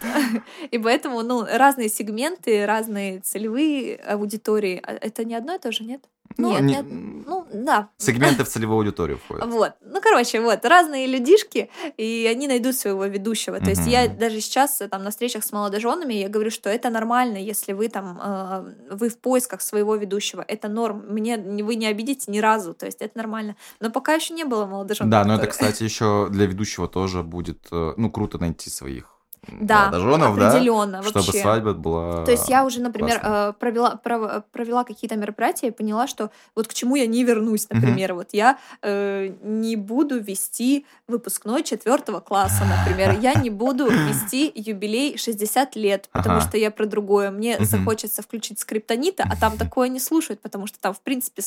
И поэтому, ну, разные сегменты, разные целевые аудитории. А Это не одно и то же, нет?
Ну,
нет,
не-
нет. Ну, да.
Сегменты в целевую аудиторию входят.
Вот. Ну, короче, вот, разные людишки, и они найдут своего ведущего. То есть я даже сейчас э, там на встречах с молодоженами, я говорю, что это нормально, если вы там, э, вы в поисках своего ведущего. Это норм. Мне не- вы не обидите ни разу, то есть это нормально. Но пока еще не было молодожен.
Да, но это, кстати, еще для ведущего тоже будет, э, ну, круто найти своих
Да,
молодоженов, да,
определенно,
чтобы
вообще.
свадьба была...
То есть я уже, например,
классно.
э, провела, пров- провела какие-то мероприятия и поняла, что вот к чему я не вернусь, например. Вот я э, не буду вести выпускной четвертого класса, например. Я не буду вести юбилей 60 лет, потому
Ага.
что я про другое. Мне захочется включить скриптонита, а там такое не слушают, потому что там, в принципе,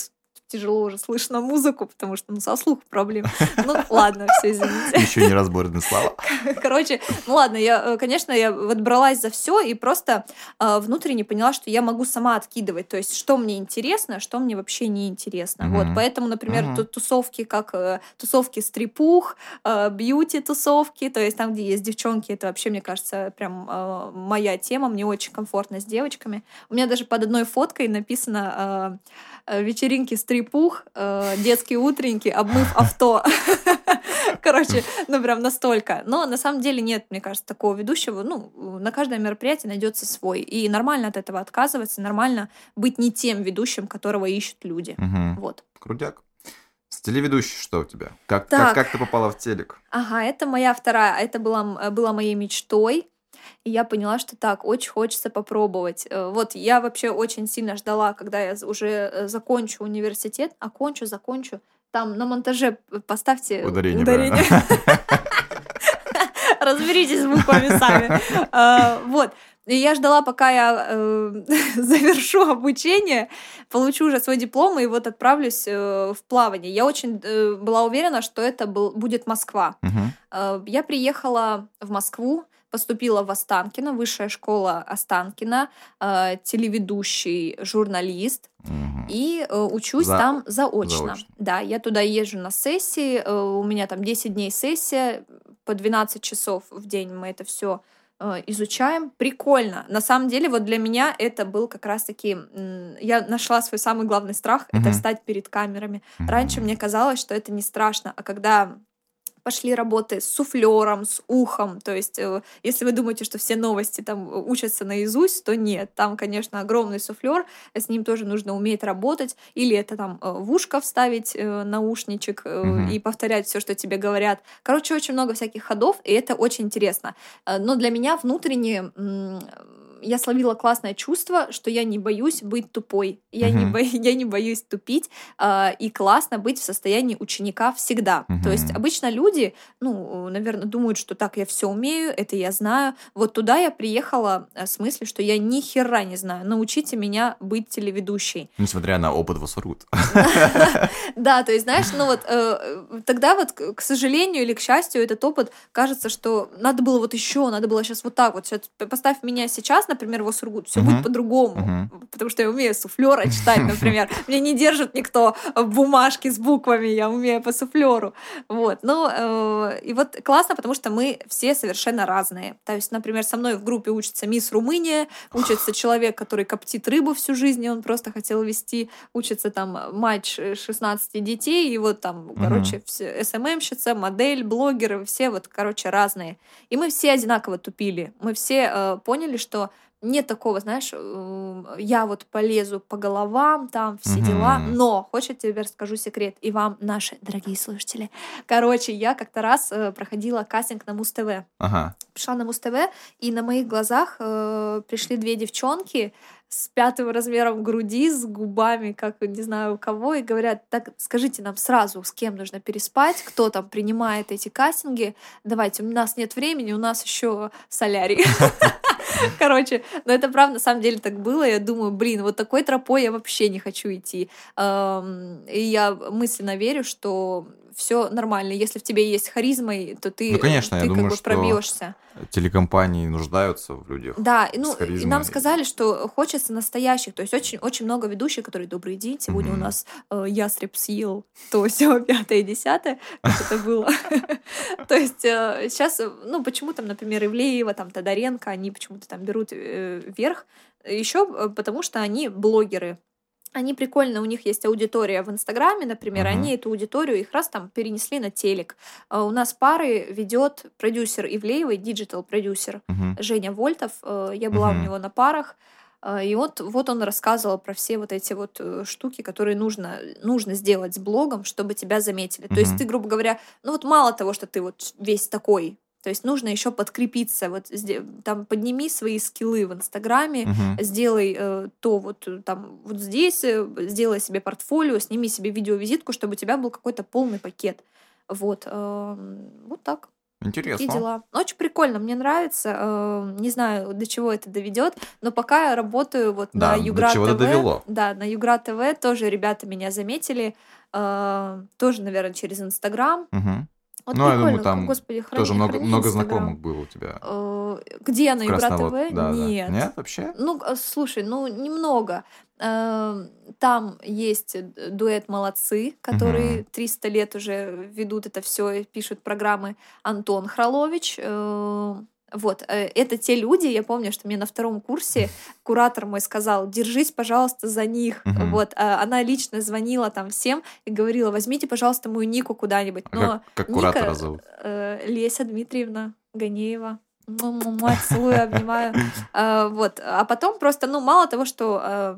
тяжело уже слышно музыку, потому что ну, со слух проблем. Ну, ладно, все, извините.
Еще и неразборные слова.
Короче, ну ладно, я, э, конечно, я вот бралась за все и просто э, внутренне поняла, что я могу сама откидывать. То есть, что мне интересно, что мне вообще не интересно. Вот, поэтому, например, тут тусовки, как э, тусовки стрипух, э, бьюти-тусовки, то есть там, где есть девчонки, это вообще, мне кажется, прям э, моя тема, мне очень комфортно с девочками. У меня даже под одной фоткой написано э, вечеринки стрипух, э, детские утренники, обмыв авто. Короче, ну прям настолько. Но на самом деле нет, мне кажется, такого ведущего. Ну, на каждое мероприятие найдется свой. И нормально от этого отказываться, нормально быть не тем ведущим, которого ищут люди.
Мгм.
Вот.
Крутяк. С телеведущей что у тебя? Как,
Так.
как, как ты попала в телек?
Ага, это моя вторая, это была, была моей мечтой. И я поняла, что так, очень хочется попробовать. Э, Вот я вообще очень сильно ждала, когда я уже э, закончу университет, окончу, закончу. Там на монтаже п- поставьте
Ударение,
ударение. Разберитесь с буквами сами. А, Вот. И я ждала, пока я э, завершу обучение, получу уже свой диплом и вот отправлюсь э, в плавание. Я очень э, была уверена, что это был, будет Москва.
Мгм.
Э, Я приехала в Москву, поступила в Останкино, высшая школа Останкина, э, телеведущий, журналист, и э, учусь
За-
там заочно.
заочно.
Да, я туда езжу на сессии, э, у меня там 10 дней сессия, по 12 часов в день мы это все изучаем. Прикольно. На самом деле, вот для меня это был как раз-таки... Я нашла свой самый главный страх, это
Мгм.
встать перед камерами.
Мгм.
Раньше мне казалось, что это не страшно, а когда пошли работы с суфлером, с ухом. То есть, э, если вы думаете, что все новости там э, учатся наизусть, то нет. Там, конечно, огромный суфлер, с ним тоже нужно уметь работать. Или это там э, в ушко вставить наушничек и повторять все, что тебе говорят. Короче, очень много всяких ходов, и это очень интересно. Но для меня внутренне м, я словила классное чувство, что я не боюсь быть тупой, я, не,
Мгм.
бо... я не боюсь тупить, а, и классно быть в состоянии ученика всегда. То есть обычно люди, ну, наверное, думают, что так, я все умею, это я знаю. Вот туда я приехала э, с мыслью, что я ни хера не знаю, научите меня быть телеведущей.
Несмотря на опыт Васурут.
Да, то есть, знаешь, ну вот э, тогда вот, к сожалению или к счастью, этот опыт кажется, что надо было вот еще, надо было сейчас вот так вот. Поставь меня сейчас, например, в Сургут, все будет по-другому, потому что я умею суфлера читать, например. Мне не держит никто бумажки с буквами, я умею по суфлеру. Вот, ну э, и вот классно, потому что мы все совершенно разные. То есть, например, со мной в группе учится мисс Румыния, учится человек, который коптит рыбу всю жизнь, и он просто хотел вести, учится там мать ш- 16 детей, и вот там, короче, все, СММщица, модель, блогеры, все вот, короче, разные. И мы все одинаково тупили. Мы все э, поняли, что нет такого, знаешь, э, я вот полезу по головам, там все дела, но, хочешь, я тебе расскажу секрет, и вам, наши дорогие слушатели. Короче, я как-то раз э, проходила кастинг на Муз-ТВ
Ага.
пришла на Муз-ТВ, и на моих глазах э, пришли две девчонки с пятым размером груди, с губами, как не знаю у кого, и говорят, так скажите нам сразу, с кем нужно переспать, кто там принимает эти кастинги, давайте, у нас нет времени, у нас еще солярий. Короче, но это правда, на самом деле так было. Я думаю, блин, вот такой тропой я вообще не хочу идти. И я мысленно верю, что все нормально. Если в тебе есть харизма, и- то ты,
Ну, конечно, я
ты
думаю,
как бы
что
пробьешься.
Телекомпании нуждаются в людях.
Да, и, ну, и нам сказали, что хочется настоящих. То есть очень, очень много ведущих, которые «Добрый день, сегодня у
Мгм.
нас э, ястреб съел то все пятое, десятое». Как это было? То есть сейчас, ну, почему там, например, Ивлеева, там, Тодоренко, они почему-то там берут э, вверх? Еще потому, что они блогеры. Они прикольно, у них есть аудитория в Инстаграме, например,
Мгм.
они эту аудиторию их раз там перенесли на телек. А У нас пары ведет продюсер Ивлеевой, диджитал-продюсер,
Мгм.
Женя Вольтов, э, я была
Мгм.
у него на парах, э, и вот, вот он рассказывал про все вот эти вот э, штуки, которые нужно, нужно сделать с блогом, чтобы тебя заметили. То есть ты, грубо говоря, ну вот мало того, что ты вот весь такой, то есть нужно еще подкрепиться, вот там подними свои скиллы в Инстаграме,
Мгм.
сделай э, то вот э, там вот здесь, э, сделай себе портфолио, сними себе видеовизитку, чтобы у тебя был какой-то полный пакет. Вот, эм, вот так. Такие
Интересно.
дела. Очень прикольно, мне нравится. э, Не знаю, до чего это доведет, но пока я работаю вот
Да,
на
до
Югра
чего-то
ТВ.
довело.
Да, на Югра ТВ тоже ребята меня заметили. э, Тоже, наверное, через Инстаграм.
Мгм.
Вот
Ну, я думаю, там
господи, храни,
Тоже много, много знакомых было у тебя.
Э, Где на
в
Югра
Красновод-
ТВ?
Да, да.
Нет.
Нет, вообще?
Ну, а, слушай, ну, немного. Эм, Там есть э, дуэт «Молодцы», которые
Мгм.
300 лет уже ведут это все, пишут программы. Антон Хролович. Э, Вот, э, это те люди, я помню, что мне на втором курсе куратор мой сказал, держись, пожалуйста, за них.
Мгм.
Вот, а она лично звонила там всем и говорила, возьмите, пожалуйста, мою Нику куда-нибудь.
А
Но
как, как
Ника,
куратора зовут?
э, Леся Дмитриевна Ганеева. Мать, целую, обнимаю. А, Вот. А потом просто, ну, мало того, что э,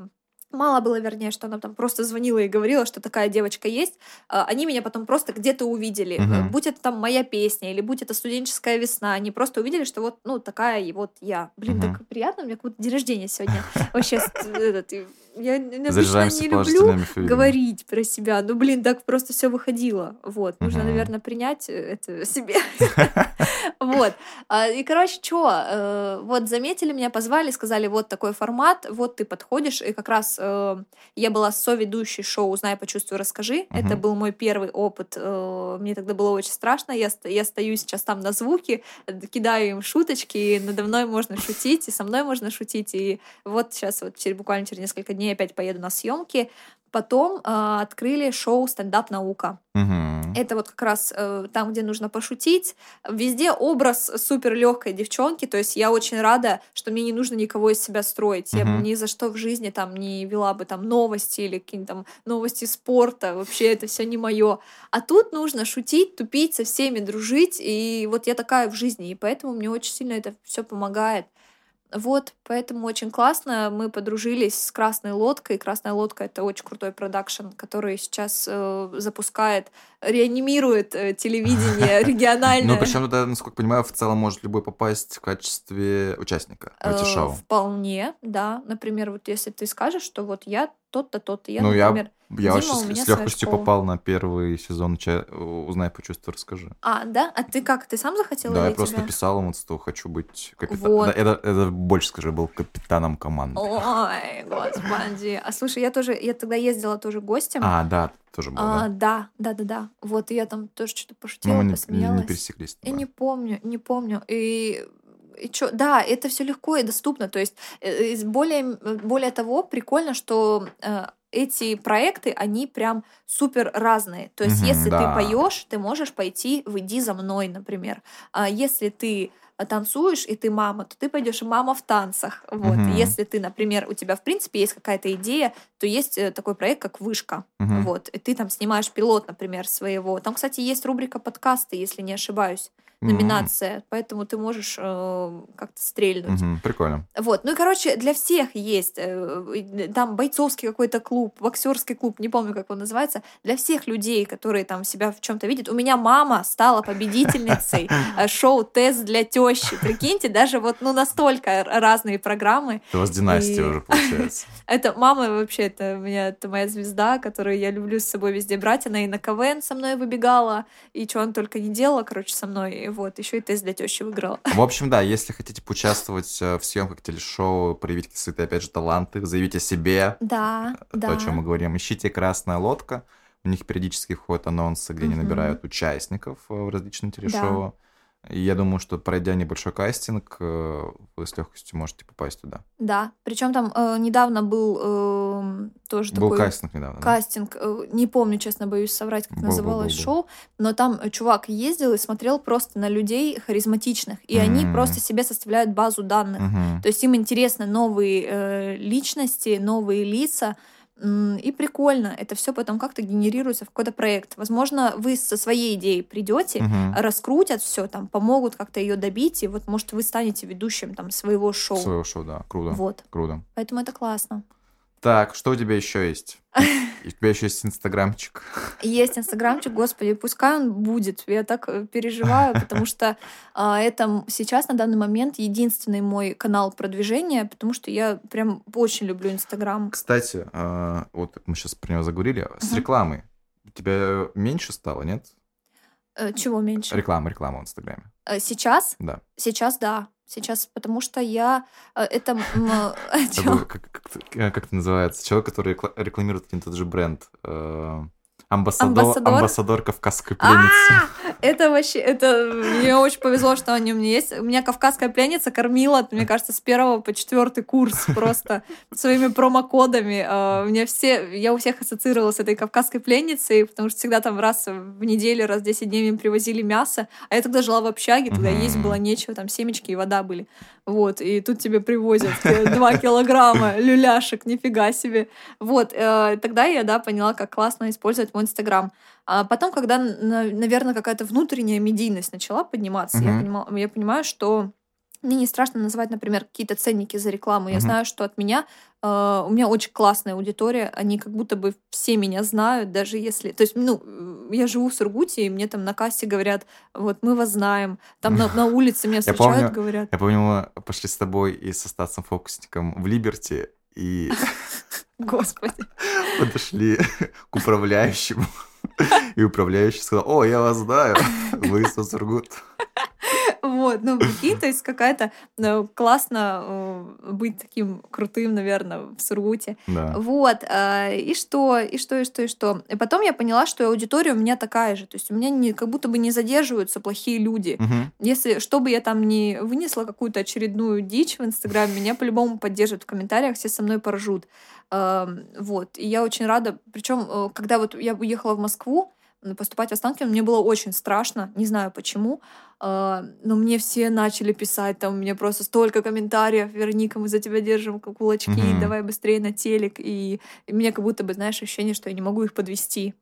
Мало было, вернее, что она там просто звонила и говорила, что такая девочка есть. а, Они меня потом просто где-то увидели.
Мгм.
Будь это там моя песня или будь это студенческая весна, они просто увидели, что вот, ну, такая вот я. Блин,
Мгм.
так приятно, у меня как будто день рождения сегодня. Вообще, этот, я обычно не люблю говорить про себя. Ну, блин, так просто все выходило. Вот. Нужно,
Мгм.
наверное, принять э, это себе. Вот. А, И, короче, что, вот заметили меня, позвали, сказали, вот такой формат, вот ты подходишь. И как раз э, я была соведущей шоу «Узнай, почувствуй, расскажи». Это был мой первый опыт. э, Мне тогда было очень страшно. Я, ст- я стою сейчас там на звуки, э, кидаю им шуточки, и надо мной можно шутить, и со мной можно шутить. И вот сейчас вот буквально через несколько дней опять поеду на съемки. Потом э, открыли шоу «Стендап наука».
Мгм.
Это вот как раз э, там, где нужно пошутить. Везде образ супер легкой девчонки. То есть я очень рада, что мне не нужно никого из себя строить. Я бы ни за что в жизни там не вела бы там новости или какие-нибудь там новости спорта. Вообще это все не мое. А тут нужно шутить, тупить, со всеми дружить. И вот я такая в жизни. И поэтому мне очень сильно это все помогает. Вот, поэтому очень классно. Мы подружились с Красной лодкой. Красная лодка это очень крутой продакшн, который сейчас э, запускает, реанимирует э, телевидение региональное.
Ну, причем туда, насколько понимаю, в целом может любой попасть в качестве участника эти
Э,
шоу.
Вполне, да. Например, вот если ты скажешь, что вот я тот-то, тот-то, я,
Ну, я-
например...
Я
Дима,
вообще с, с легкостью попал на первый сезон «Узнай, почувствуй, расскажи».
А, да? А ты как? Ты сам захотел
Да, я просто
тебя?
писал ему, что хочу быть капитаном.
Вот.
это, это больше, скажи, был капитаном команды.
Ой, господи. А слушай, я тоже, я тогда ездила тоже гостем.
А, да, тоже был,
А,
да.
да, да, да. Вот и я там тоже что-то
Но
пошутила,
мы не,
посмеялась.
не пересеклись.
Я
да.
не помню, не помню. И, и чё, да, это все легко и доступно. То есть э, более, более того, прикольно, что э, эти проекты, они прям супер разные. То есть,
Мгм,
если
да.
ты поешь, ты можешь пойти в «Иди за мной», например. А если ты танцуешь и ты мама, то ты пойдешь мама в танцах. Вот.
Мгм.
Если ты, например, у тебя в принципе есть какая-то идея, то есть э, такой проект, как Вышка.
Мгм.
Вот. И ты там снимаешь пилот, например, своего. Там, кстати, есть рубрика подкасты, если не ошибаюсь Номинация, поэтому ты можешь э, как-то стрельнуть.
мгм, Прикольно.
Вот, ну и короче, для всех есть э, там бойцовский какой-то клуб, боксерский клуб, не помню, как он называется, для всех людей, которые там себя в чем-то видят. У меня мама стала победительницей э, шоу «Тест для тещи». Прикиньте, даже вот ну настолько разные программы.
Это у вас династия уже получается.
Это мама вообще, это у меня это моя звезда, которую я люблю с собой везде брать. Она и на КВН со мной выбегала, и что она только не делала, короче, со мной. Вот, еще и тест для тещи выиграла.
В общем, да, если хотите поучаствовать э, в съемках телешоу, проявить какие-то опять же, таланты, заявить о себе,
Да,
то,
да.
о чем мы говорим, ищите «Красная лодка». У них периодически ходят анонсы, где они
Мгм.
набирают участников э, в различные телешоу. И я думаю, что пройдя небольшой кастинг, э, вы с легкостью можете попасть туда.
Да. Причем там э, недавно был э, тоже
Был
такой
кастинг недавно. да?
кастинг. э, не помню, честно, боюсь соврать, как
Был, был,
называлось
был, был.
шоу. Но там э, чувак ездил и смотрел просто на людей харизматичных. И они
М.
просто себе составляют базу данных.
Мгм.
То есть им интересны новые э, личности, новые лица. И прикольно. Это все потом как-то генерируется в какой-то проект. Возможно, вы со своей идеей придете,
Мгм.
раскрутят все, там, помогут как-то ее добить, и вот, может, вы станете ведущим там своего шоу.
Своего шоу, да. Круто.
Вот.
Круто.
Поэтому это классно.
Так, что у тебя еще есть? У тебя еще есть инстаграмчик.
Есть инстаграмчик, господи, пускай он будет. Я так э, переживаю, потому что а, это сейчас на данный момент единственный мой канал продвижения, потому что я прям очень люблю инстаграм.
Кстати, э, вот мы сейчас про него заговорили, с
Мгм.
рекламой. У тебя меньше стало, нет?
Э, Чего меньше?
Реклама, реклама в Инстаграме.
Э, Сейчас?
Да.
Сейчас да. Сейчас, потому что я э, это э,
был, как, это- называется? Человек, который рекла- рекламирует один и тот же бренд. Амбассадор,
Амбассадор?
амбассадор кавказской пленницы.
А, это вообще, это мне очень повезло, что они у меня есть. У меня кавказская пленница кормила, мне кажется, с первого по четвертый курс просто своими промокодами. А, меня все, я у всех ассоциировала с этой кавказской пленницей, потому что всегда там раз в неделю, раз в 10 дней им привозили мясо. А я тогда жила в общаге, тогда есть было нечего, там семечки и вода были. Вот, и тут тебе привозят 2 килограмма люляшек, нифига себе. Вот, э, тогда я, да, поняла, как классно использовать мой Инстаграм. А потом, когда, наверное, какая-то внутренняя медийность начала подниматься, я,
Мгм.
понимала, я понимаю, что мне не страшно называть, например, какие-то ценники за рекламу. Я
Мгм.
знаю, что от меня э, у меня очень классная аудитория, они как будто бы все меня знают, даже если... То есть, ну, э, я живу в Сургуте, и мне там на кассе говорят, вот, мы вас знаем. Там на, на улице меня
Я
встречают,
помню,
говорят.
Я помню, мы пошли с тобой и со Стасом Фокусником в Либерти и
Господи.
подошли к управляющему. И управляющий сказал, о, я вас знаю, вы из Сургут.
Вот, ну, прикинь, то есть какая-то ну, классно э, быть таким крутым, наверное, в Сургуте.
Да.
Вот, э, и что, и что, и что, и что. И потом я поняла, что аудитория у меня такая же. То есть у меня не, как будто бы не задерживаются плохие люди.
Мгм.
Если, что бы я там не вынесла какую-то очередную дичь в Инстаграме, меня по-любому поддержат в комментариях, все со мной поржут. Вот, и я очень рада. Причем, когда вот я уехала в Москву, поступать в Останкино, мне было очень страшно, не знаю почему, э, но мне все начали писать, там у меня просто столько комментариев, Вероника, мы за тебя держим как кулачки,
Мгм.
давай быстрее на телек, и, и мне как будто бы, знаешь, ощущение, что я не могу их подвести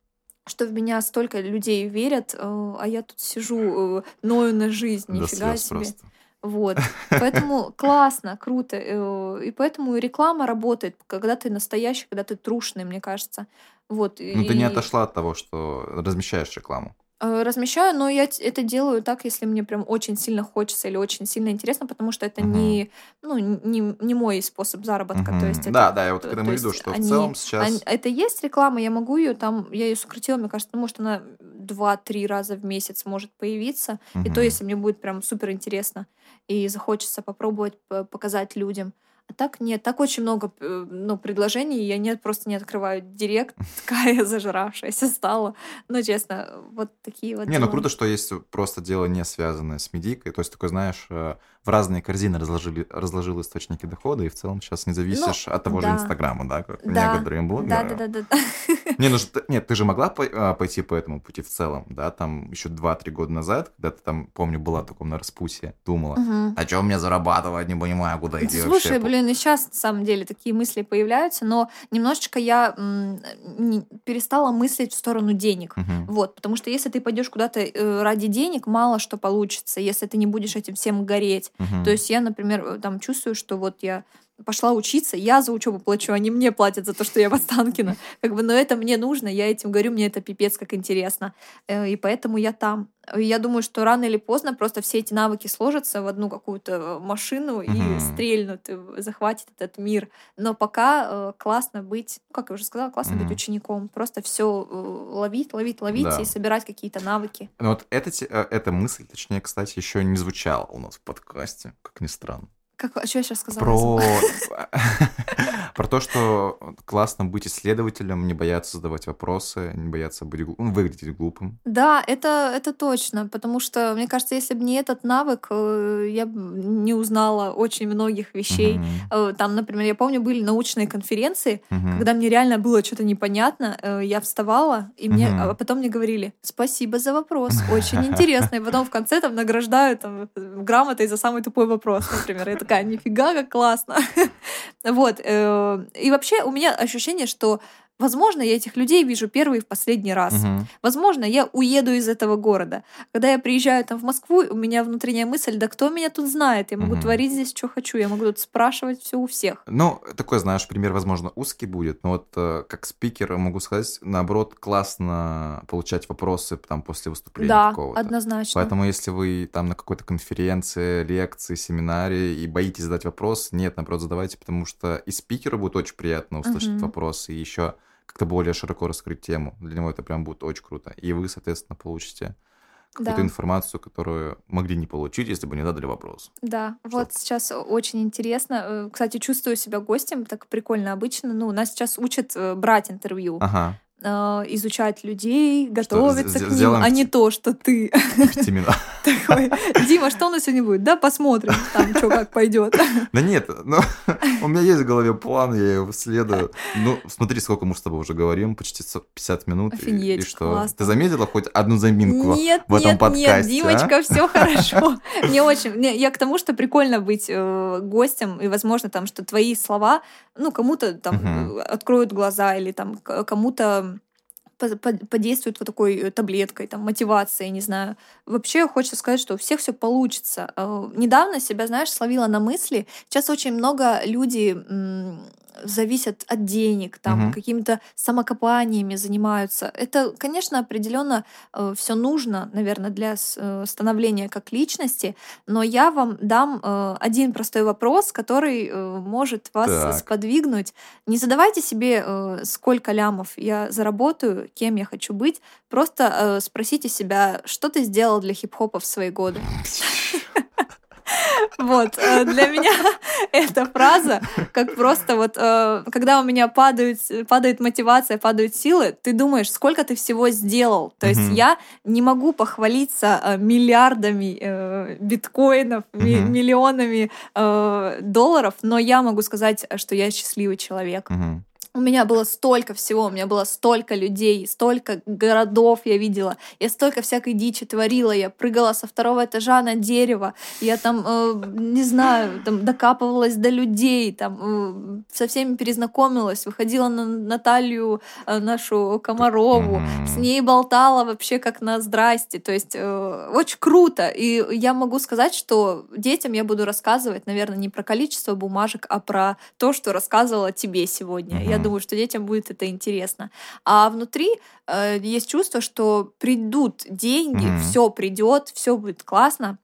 что в меня столько людей верят, э, а я тут сижу, э, ною на жизнь, нифига себе.
просто.
Вот. Поэтому классно, круто. Э, и поэтому реклама работает, когда ты настоящий, когда ты трушный, мне кажется. Вот.
Ну, ты не отошла от того, что размещаешь рекламу.
Э, размещаю, но я это делаю так, если мне прям очень сильно хочется или очень сильно интересно, потому что это угу. не, ну, не, не мой способ заработка.
Угу.
То есть
это, да, да, я вот к этому веду, что они, в целом сейчас... Они,
это есть реклама, я могу ее там, я ее сократила, мне кажется, ну, может, она два-три раза в месяц может появиться, угу. и то, если мне будет прям супер интересно и захочется попробовать показать людям. А так нет, так очень много э, ну, предложений, я нет, просто не открываю директ, такая зажравшаяся стала. Ну, честно, вот такие вот.
Не, ну круто, что есть просто дело не связанное с медийкой. То есть, такой, знаешь, э, в разные корзины разложили, разложил источники дохода, и в целом сейчас не зависишь ну, от того да. же Инстаграма, да, как да. некоторые блогеры.
Да, да, да, да.
Не, ну нет, ты же могла а, пойти по этому пути в целом, да, там еще 2-3 года назад, когда ты там, помню, была в таком на распутье, думала, угу. а что мне зарабатывать, не понимаю, куда идти
Слушай, вообще. блин, и сейчас на самом деле такие мысли появляются, но немножечко я не, перестала мыслить в сторону денег, угу. вот, потому что если ты пойдешь куда-то э, ради денег, мало что получится, если ты не будешь этим всем гореть. Угу. То есть я, например, э, там чувствую, что вот я пошла учиться, я за учебу плачу, они мне платят за то, что я в Останкино. Как бы, но это мне нужно, я этим говорю, мне это пипец как интересно. Э, и поэтому я там. Я думаю, что рано или поздно просто все эти навыки сложатся в одну какую-то машину и mm-hmm. стрельнут, и захватит этот мир. Но пока э, классно быть, как я уже сказала, классно mm-hmm. быть учеником. Просто все э, ловить, ловить, ловить да. и собирать какие-то навыки.
Ну вот эта, эта мысль, точнее, кстати, еще не звучала у нас в подкасте, как ни странно.
Как, что я сейчас сказала?
Про... Про то, что классно быть исследователем, не бояться задавать вопросы, не бояться быть, ну, выглядеть глупым.
Да, это, это точно, потому что, мне кажется, если бы не этот навык, э, я бы не узнала очень многих вещей. Угу. Там, например, я помню, были научные конференции, угу. когда мне реально было что-то непонятно, э, я вставала, и мне, угу. а потом мне говорили, спасибо за вопрос, очень интересно, и потом в конце там награждают там, грамотой за самый тупой вопрос, например. Это такая, нифига, как классно. вот. Э, и вообще у меня ощущение, что Возможно, я этих людей вижу первый и в последний раз. Угу. Возможно, я уеду из этого города. Когда я приезжаю там в Москву, у меня внутренняя мысль, да кто меня тут знает? Я могу угу. творить здесь, что хочу. Я могу тут спрашивать все у всех.
Ну, такой, знаешь, пример, возможно, узкий будет, но вот э, как спикер могу сказать, наоборот, классно получать вопросы там после выступления
да,
какого-то.
однозначно.
Поэтому если вы там на какой-то конференции, лекции, семинаре и боитесь задать вопрос, нет, наоборот, задавайте, потому что и спикеру будет очень приятно услышать угу. вопросы, и еще как-то более широко раскрыть тему. Для него это прям будет очень круто. И вы, соответственно, получите какую-то да. информацию, которую могли не получить, если бы не задали вопрос.
Да, Что? вот сейчас очень интересно. Э, кстати, чувствую себя гостем, так прикольно обычно. Ну, нас сейчас учат э, брать интервью. Ага. Э, изучать людей, готовиться что, к ним, а не то, что ты. Такой, Дима, что у нас сегодня будет? Да, посмотрим, там, что как пойдет.
Да нет, ну, у меня есть в голове план, я его следую. Ну, смотри, сколько мы с тобой уже говорим, почти 50 минут.
Офигеть, и, что?
Ты заметила хоть одну заминку нет, в этом нет, подкасте? Нет,
Димочка, а? все хорошо. Мне очень... Я к тому, что прикольно быть э, гостем, и, возможно, там, что твои слова, ну, кому-то там откроют глаза, или там кому-то подействует вот такой э, таблеткой, там, мотивацией, не знаю. Вообще хочется сказать, что у всех все получится. Э, недавно себя, знаешь, словила на мысли. Сейчас очень много людей зависят от денег, там угу. какими-то самокопаниями занимаются. Это, конечно, определенно э, все нужно, наверное, для э, становления как личности, но я вам дам э, один простой вопрос, который э, может вас так. сподвигнуть. Не задавайте себе, э, сколько лямов я заработаю, кем я хочу быть. Просто э, спросите себя, что ты сделал для хип-хопа в свои годы. Вот, э, для меня эта фраза, как просто вот, э, когда у меня падают, падает мотивация, падают силы, ты думаешь, сколько ты всего сделал. То есть я не могу похвалиться э, миллиардами биткоинов, миллионами долларов, но я могу сказать, что я счастливый человек. У меня было столько всего, у меня было столько людей, столько городов я видела, я столько всякой дичи творила, я прыгала со второго этажа на дерево, я там, э, не знаю, там докапывалась до людей, там э, со всеми перезнакомилась, выходила на Наталью, э, нашу Комарову, с ней болтала вообще как на здрасте, то есть э, очень круто, и я могу сказать, что детям я буду рассказывать, наверное, не про количество бумажек, а про то, что рассказывала тебе сегодня. Я думаю, что детям будет это интересно. А внутри э, есть чувство, что придут деньги, mm-hmm. все придет, все будет классно.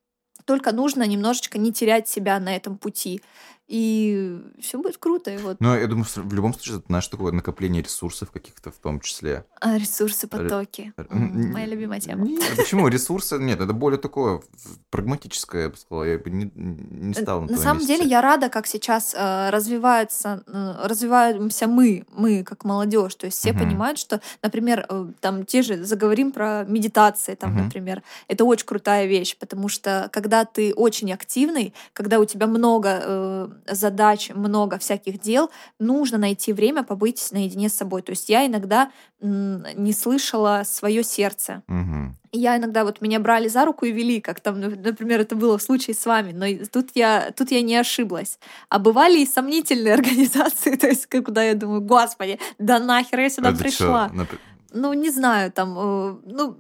Только нужно немножечко не терять себя на этом пути и все будет круто. И вот.
Но я думаю, в любом случае, это наше такое накопление ресурсов каких-то в том числе.
А, ресурсы, потоки. Р... Моя любимая тема.
Нет, почему? Ресурсы? Нет, это более такое прагматическое, я бы сказала. Я бы не, не стал на
На самом месте. деле я рада, как сейчас э, развивается, э, развиваемся мы, мы как молодежь. То есть все uh-huh. понимают, что, например, э, там те же заговорим про медитации, там, uh-huh. например, это очень крутая вещь, потому что когда ты очень активный, когда у тебя много э, задач, много всяких дел, нужно найти время побыть наедине с собой. То есть я иногда не слышала свое сердце.
Угу.
Я иногда вот меня брали за руку и вели, как там, например, это было в случае с вами, но тут я, тут я не ошиблась. А бывали и сомнительные организации, то есть куда я думаю, господи, да нахер я сюда это пришла. Чё? Ну, не знаю, там, э, ну,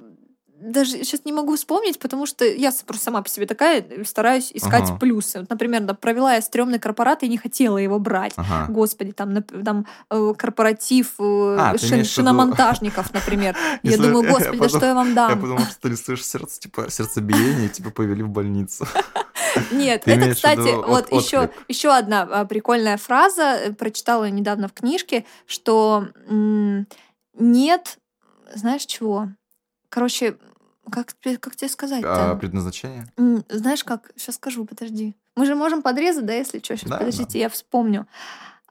даже сейчас не могу вспомнить, потому что я просто сама по себе такая, э, стараюсь искать ага. плюсы. Вот, например, да, провела я стрёмный корпорат и не хотела его брать. Ага. Господи, там, там э, корпоратив э, а, шин, шиномонтажников, например. Я думаю, господи, да что я вам дам?
Я подумал, что ты рисуешь сердце, типа сердцебиение, и тебя повели в больницу.
Нет, это, кстати, вот еще, еще одна а, прикольная фраза, прочитала недавно в книжке, что нет, знаешь чего? Короче, как, как тебе сказать?
А, предназначение?
Знаешь как? Сейчас скажу, подожди. Мы же можем подрезать, да, если что. Сейчас, да, подождите, да. я вспомню.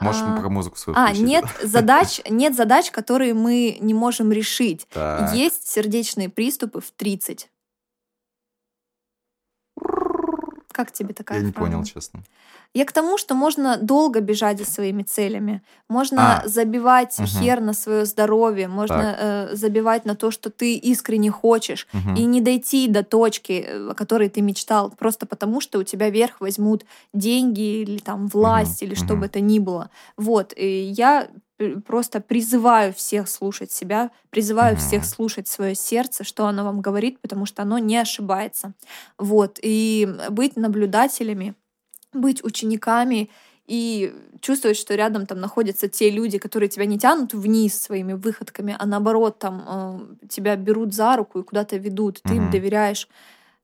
Можешь а, пока музыку свою
А, нет задач, нет задач, которые мы не можем решить.
Так.
Есть сердечные приступы в 30. Как тебе такая
Я не
фраза?
понял, честно.
Я к тому, что можно долго бежать за своими целями. Можно а, забивать угу. хер на свое здоровье, можно э, забивать на то, что ты искренне хочешь, угу. и не дойти до точки, э, о которой ты мечтал, просто потому что у тебя верх возьмут деньги или там власть, угу. или что угу. бы это ни было. Вот. И я просто призываю всех слушать себя, призываю mm-hmm. всех слушать свое сердце, что оно вам говорит, потому что оно не ошибается. Вот. И быть наблюдателями, быть учениками и чувствовать, что рядом там находятся те люди, которые тебя не тянут вниз своими выходками, а наоборот там э, тебя берут за руку и куда-то ведут, ты им доверяешь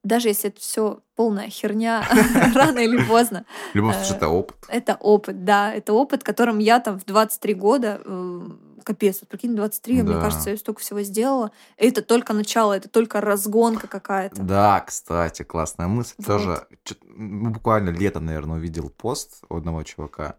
даже если это все полная херня, рано или поздно.
В любом случае, это опыт.
Это опыт, да. Это опыт, которым я там в 23 года э, капец, вот прикинь, 23, да. мне кажется, я столько всего сделала. Это только начало, это только разгонка какая-то.
Да, кстати, классная мысль. Вот. Тоже ну, буквально летом, наверное, увидел пост у одного чувака,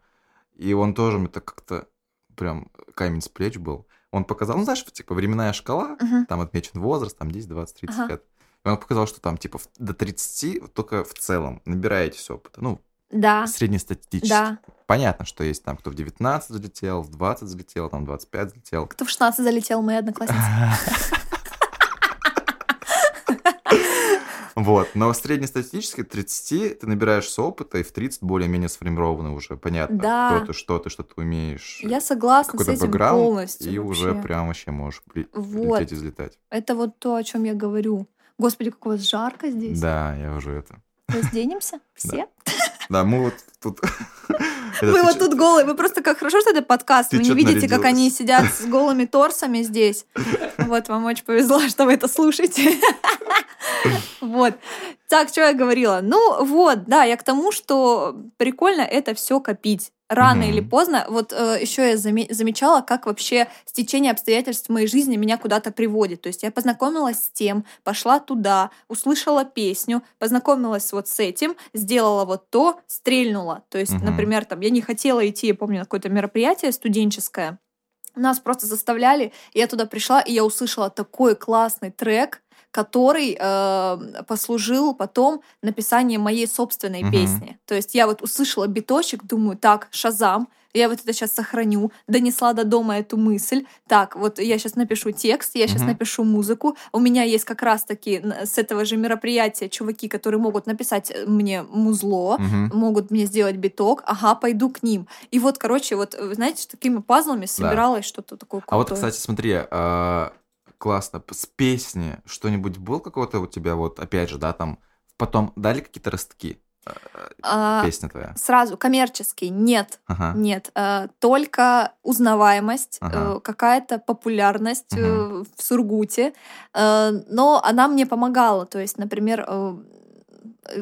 и он тоже мне так как-то прям камень с плеч был. Он показал, ну, знаешь, типа временная шкала, uh-huh. там отмечен возраст, там 10, 20, 30 uh-huh. лет. И он показал, что там типа до 30 только в целом набираетесь опыта. Ну,
да.
среднестатистически.
Да.
Понятно, что есть там, кто в 19 залетел, в 20 залетел, там в 25 залетел.
Кто в 16 залетел, мои одноклассницы.
Вот, но среднестатистически 30 ты набираешься опыта, и в 30 более-менее сформировано уже, понятно, да. кто ты, что ты, что ты умеешь.
Я согласна с этим полностью.
И вообще. уже прям вообще можешь вот. лететь и взлетать.
Это вот то, о чем я говорю. Господи, как у вас жарко здесь.
Да, я уже это.
Разденемся все?
Да, мы вот тут...
Мы вот тут голые. Вы просто как хорошо, что это подкаст. Вы не видите, как они сидят с голыми торсами здесь. Вот, вам очень повезло, что вы это слушаете. Вот. Так, что я говорила? Ну, вот, да, я к тому, что прикольно это все копить рано mm-hmm. или поздно. Вот э, еще я заме- замечала, как вообще стечение обстоятельств моей жизни меня куда-то приводит. То есть я познакомилась с тем, пошла туда, услышала песню, познакомилась вот с этим, сделала вот то, стрельнула. То есть, mm-hmm. например, там я не хотела идти, я помню, на какое-то мероприятие студенческое. Нас просто заставляли, я туда пришла, и я услышала такой классный трек, который э, послужил потом написанием моей собственной
Мгм.
песни. То есть я вот услышала биточек, думаю, так, Шазам, я вот это сейчас сохраню, донесла до дома эту мысль. Так, вот я сейчас напишу текст, я сейчас
Мгм.
напишу музыку. У меня есть как раз-таки с этого же мероприятия чуваки, которые могут написать э, мне музло,
Мгм.
могут мне сделать биток, ага, пойду к ним. И вот, короче, вот, э, знаете, такими пазлами собиралось что-то такое
А вот,
крутое.
кстати, смотри, а, классно, с песни что-нибудь был какой-то у тебя вот, опять же, да, там, потом дали какие-то ростки? э,
А,
Песня твоя?
сразу, коммерческий, нет.
Ага.
Нет, э, только узнаваемость,
Ага.
э, какая-то популярность
Мгм.
в Сургуте, но она мне помогала. То есть, например,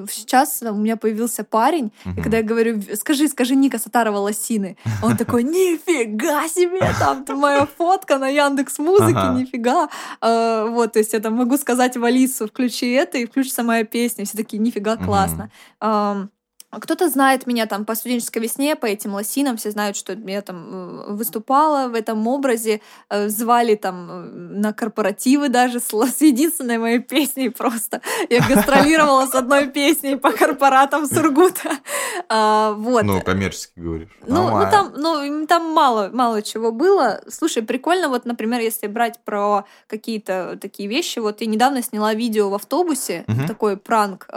сейчас у меня появился парень, и
Мгм.
когда я говорю, скажи, скажи Ника Сатарова Лосины, он такой, нифига себе, там моя фотка на Яндекс Музыке,
Ага.
нифига. Э, Вот, то есть я там могу сказать в Алису, включи это, и включится моя песня. Все такие, нифига, классно. А Кто-то знает меня там по студенческой весне, по этим лосинам, все знают, что я там э, выступала в этом образе, э, звали там э, на корпоративы даже с, с единственной моей песней просто. Я гастролировала с одной песней по корпоратам Сургута. А, Вот.
Ну, коммерчески говоришь.
Ну, ну там, ну, там мало, мало чего было. Слушай, прикольно, вот, например, если брать про какие-то такие вещи, вот я недавно сняла видео в автобусе, такой пранк.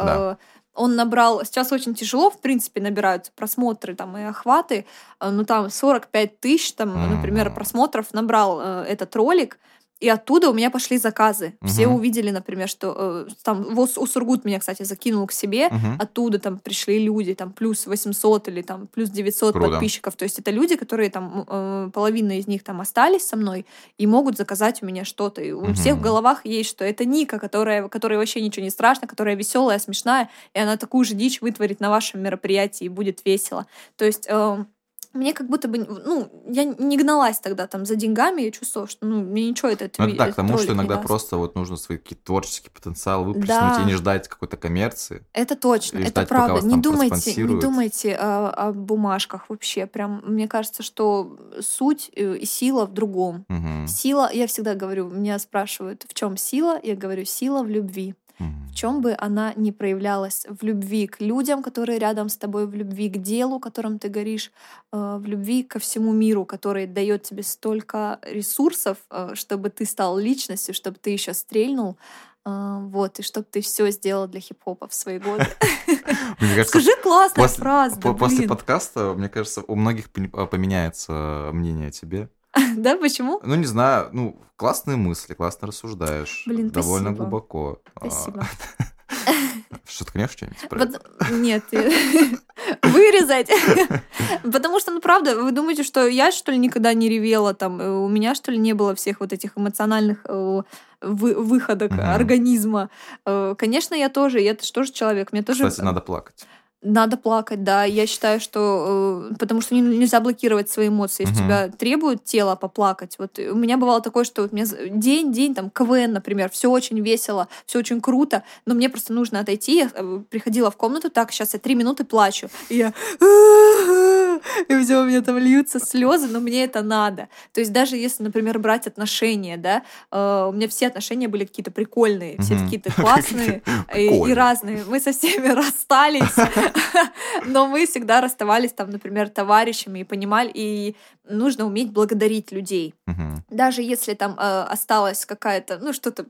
Он набрал, сейчас очень тяжело, в принципе, набирают просмотры там и охваты, э, ну там 45 тысяч, там, например, просмотров набрал э, этот ролик, и оттуда у меня пошли заказы. Все
Мгм.
увидели, например, что э, там вот у Сургут меня, кстати, закинул к себе,
Мгм.
оттуда там пришли люди, там плюс 800 или там плюс 900
Круто.
подписчиков. То есть это люди, которые там, э, половина из них там остались со мной и могут заказать у меня что-то. И у всех в головах есть, что это Ника, которая, которой вообще ничего не страшно, которая веселая, смешная, и она такую же дичь вытворит на вашем мероприятии, и будет весело. То есть... э, мне как будто бы, ну, я не гналась тогда там за деньгами, я чувствовала, что, ну, мне ничего это
Ну, это так, к тому, что иногда просто вот нужно свой какие-то творческий потенциал выплеснуть
Да.
и не ждать какой-то коммерции.
Это точно, это
ждать,
правда. Не думайте, не думайте о, о бумажках вообще. Прям мне кажется, что суть э, и сила в другом.
Мгм.
Сила, я всегда говорю, меня спрашивают, в чем сила? Я говорю, сила в любви. В чем бы она ни проявлялась, в любви к людям, которые рядом с тобой, в любви к делу, которым ты горишь, э, в любви ко всему миру, который дает тебе столько ресурсов, э, чтобы ты стал личностью, чтобы ты еще стрельнул, э, вот, и чтобы ты все сделал для хип-хопа в свои годы.
Мне кажется,
Скажи классная фраза,
после подкаста, мне кажется, у многих поменяется мнение о тебе.
Да, почему?
Ну, не знаю, ну, классные мысли, классно рассуждаешь.
Блин,
Довольно
спасибо.
глубоко. А,
Спасибо.
Что, ты конечно, что-нибудь про
Нет, вырезать. Потому что, ну правда, вы думаете, что я, что ли, никогда не ревела там, э, у меня, что ли, не было всех вот этих эмоциональных э, вы- выходок организма. Э, Конечно, я тоже, я тоже человек, мне тоже
Кстати, надо плакать.
Надо плакать, да. Я считаю, что... э, потому что не- нельзя блокировать свои эмоции. Если
Мгм.
тебя требует тело поплакать. Вот у меня бывало такое, что вот мне з- день, день, там, КВН, например, все очень весело, все очень круто, но мне просто нужно отойти. Я э, приходила в комнату, так, сейчас я три минуты плачу. И я... И у меня там льются слезы, но мне это надо. То есть даже если, например, брать отношения, да, э, у меня все отношения были какие-то прикольные, все какие-то классные и, разные. Мы со всеми расстались, но мы всегда расставались там, например, товарищами и понимали, и нужно уметь благодарить людей.
Мгм.
Даже если там э, осталось какая-то, ну, что-то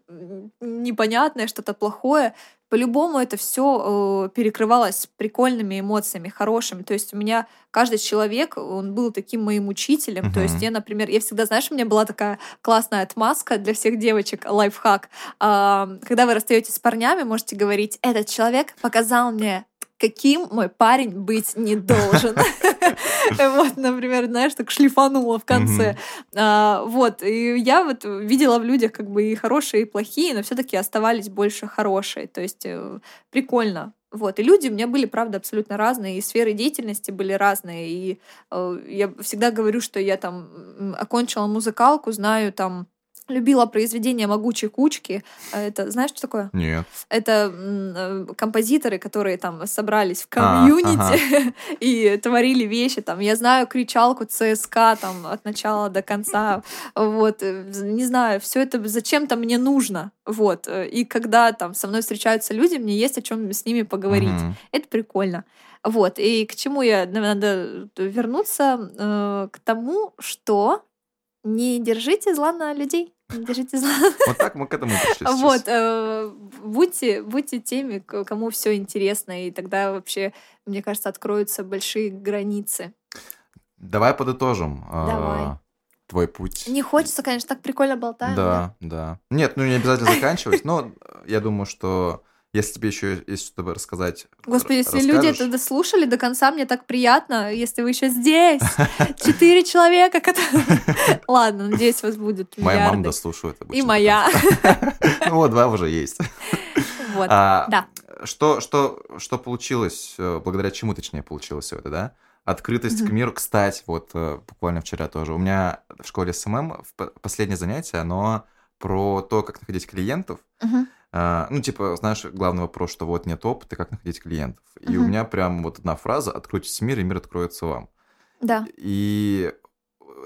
непонятное, что-то плохое, по-любому это все перекрывалось прикольными эмоциями, хорошими. То есть у меня каждый человек, он был таким моим учителем. То есть я, например, я всегда, знаешь, у меня была такая классная отмазка для всех девочек, лайфхак. А, Когда вы расстаетесь с парнями, можете говорить, этот человек показал мне каким мой парень быть не должен. Вот, например, знаешь, так шлифанула в конце. А, Вот, и я вот видела в людях как бы и хорошие, и плохие, но все таки оставались больше хорошие. То есть э, прикольно. Вот, и люди у меня были, правда, абсолютно разные, и сферы деятельности были разные, и э, я всегда говорю, что я там окончила музыкалку, знаю там любила произведение «Могучей кучки». А Это знаешь, что такое?
Нет.
Это э, композиторы, которые там собрались в комьюнити
ага.
и творили вещи. Там, я знаю кричалку ЦСКА там от начала до конца. Вот, э, не знаю, все это зачем-то мне нужно. Вот, э, и когда там со мной встречаются люди, мне есть о чем с ними поговорить.
Мгм.
Это прикольно. Вот, и к чему я надо вернуться э, к тому, что не держите зла на людей. Держите зла
Вот так мы к этому пришли сейчас.
вот, э, будьте, будьте теми, кому все интересно, и тогда вообще, мне кажется, откроются большие границы.
Давай подытожим. а,
Давай.
Твой путь.
Не хочется, конечно, так прикольно болтаем.
Да, да. Нет, ну не обязательно заканчивать, но я думаю, что если тебе еще есть что-то рассказать,
Господи, если люди это дослушали до конца, мне так приятно, если вы еще здесь. Четыре человека, которые... Ладно, надеюсь, вас будет
Моя мама дослушивает обычно.
И моя.
Ну вот, два уже есть.
Вот.
А,
Да.
Что, что, что получилось, э, благодаря чему, точнее, получилось все это, да? Открытость к
Мгм.
миру. Кстати, вот э, буквально вчера тоже. У меня в школе SMM в по- последнее занятие, оно про то, как находить клиентов.
Мгм.
А, Ну, типа, знаешь, главный вопрос, что вот нет опыта, как находить клиентов. И у меня прям вот одна фраза «Откройтесь миру, и мир откроется вам».
Да.
И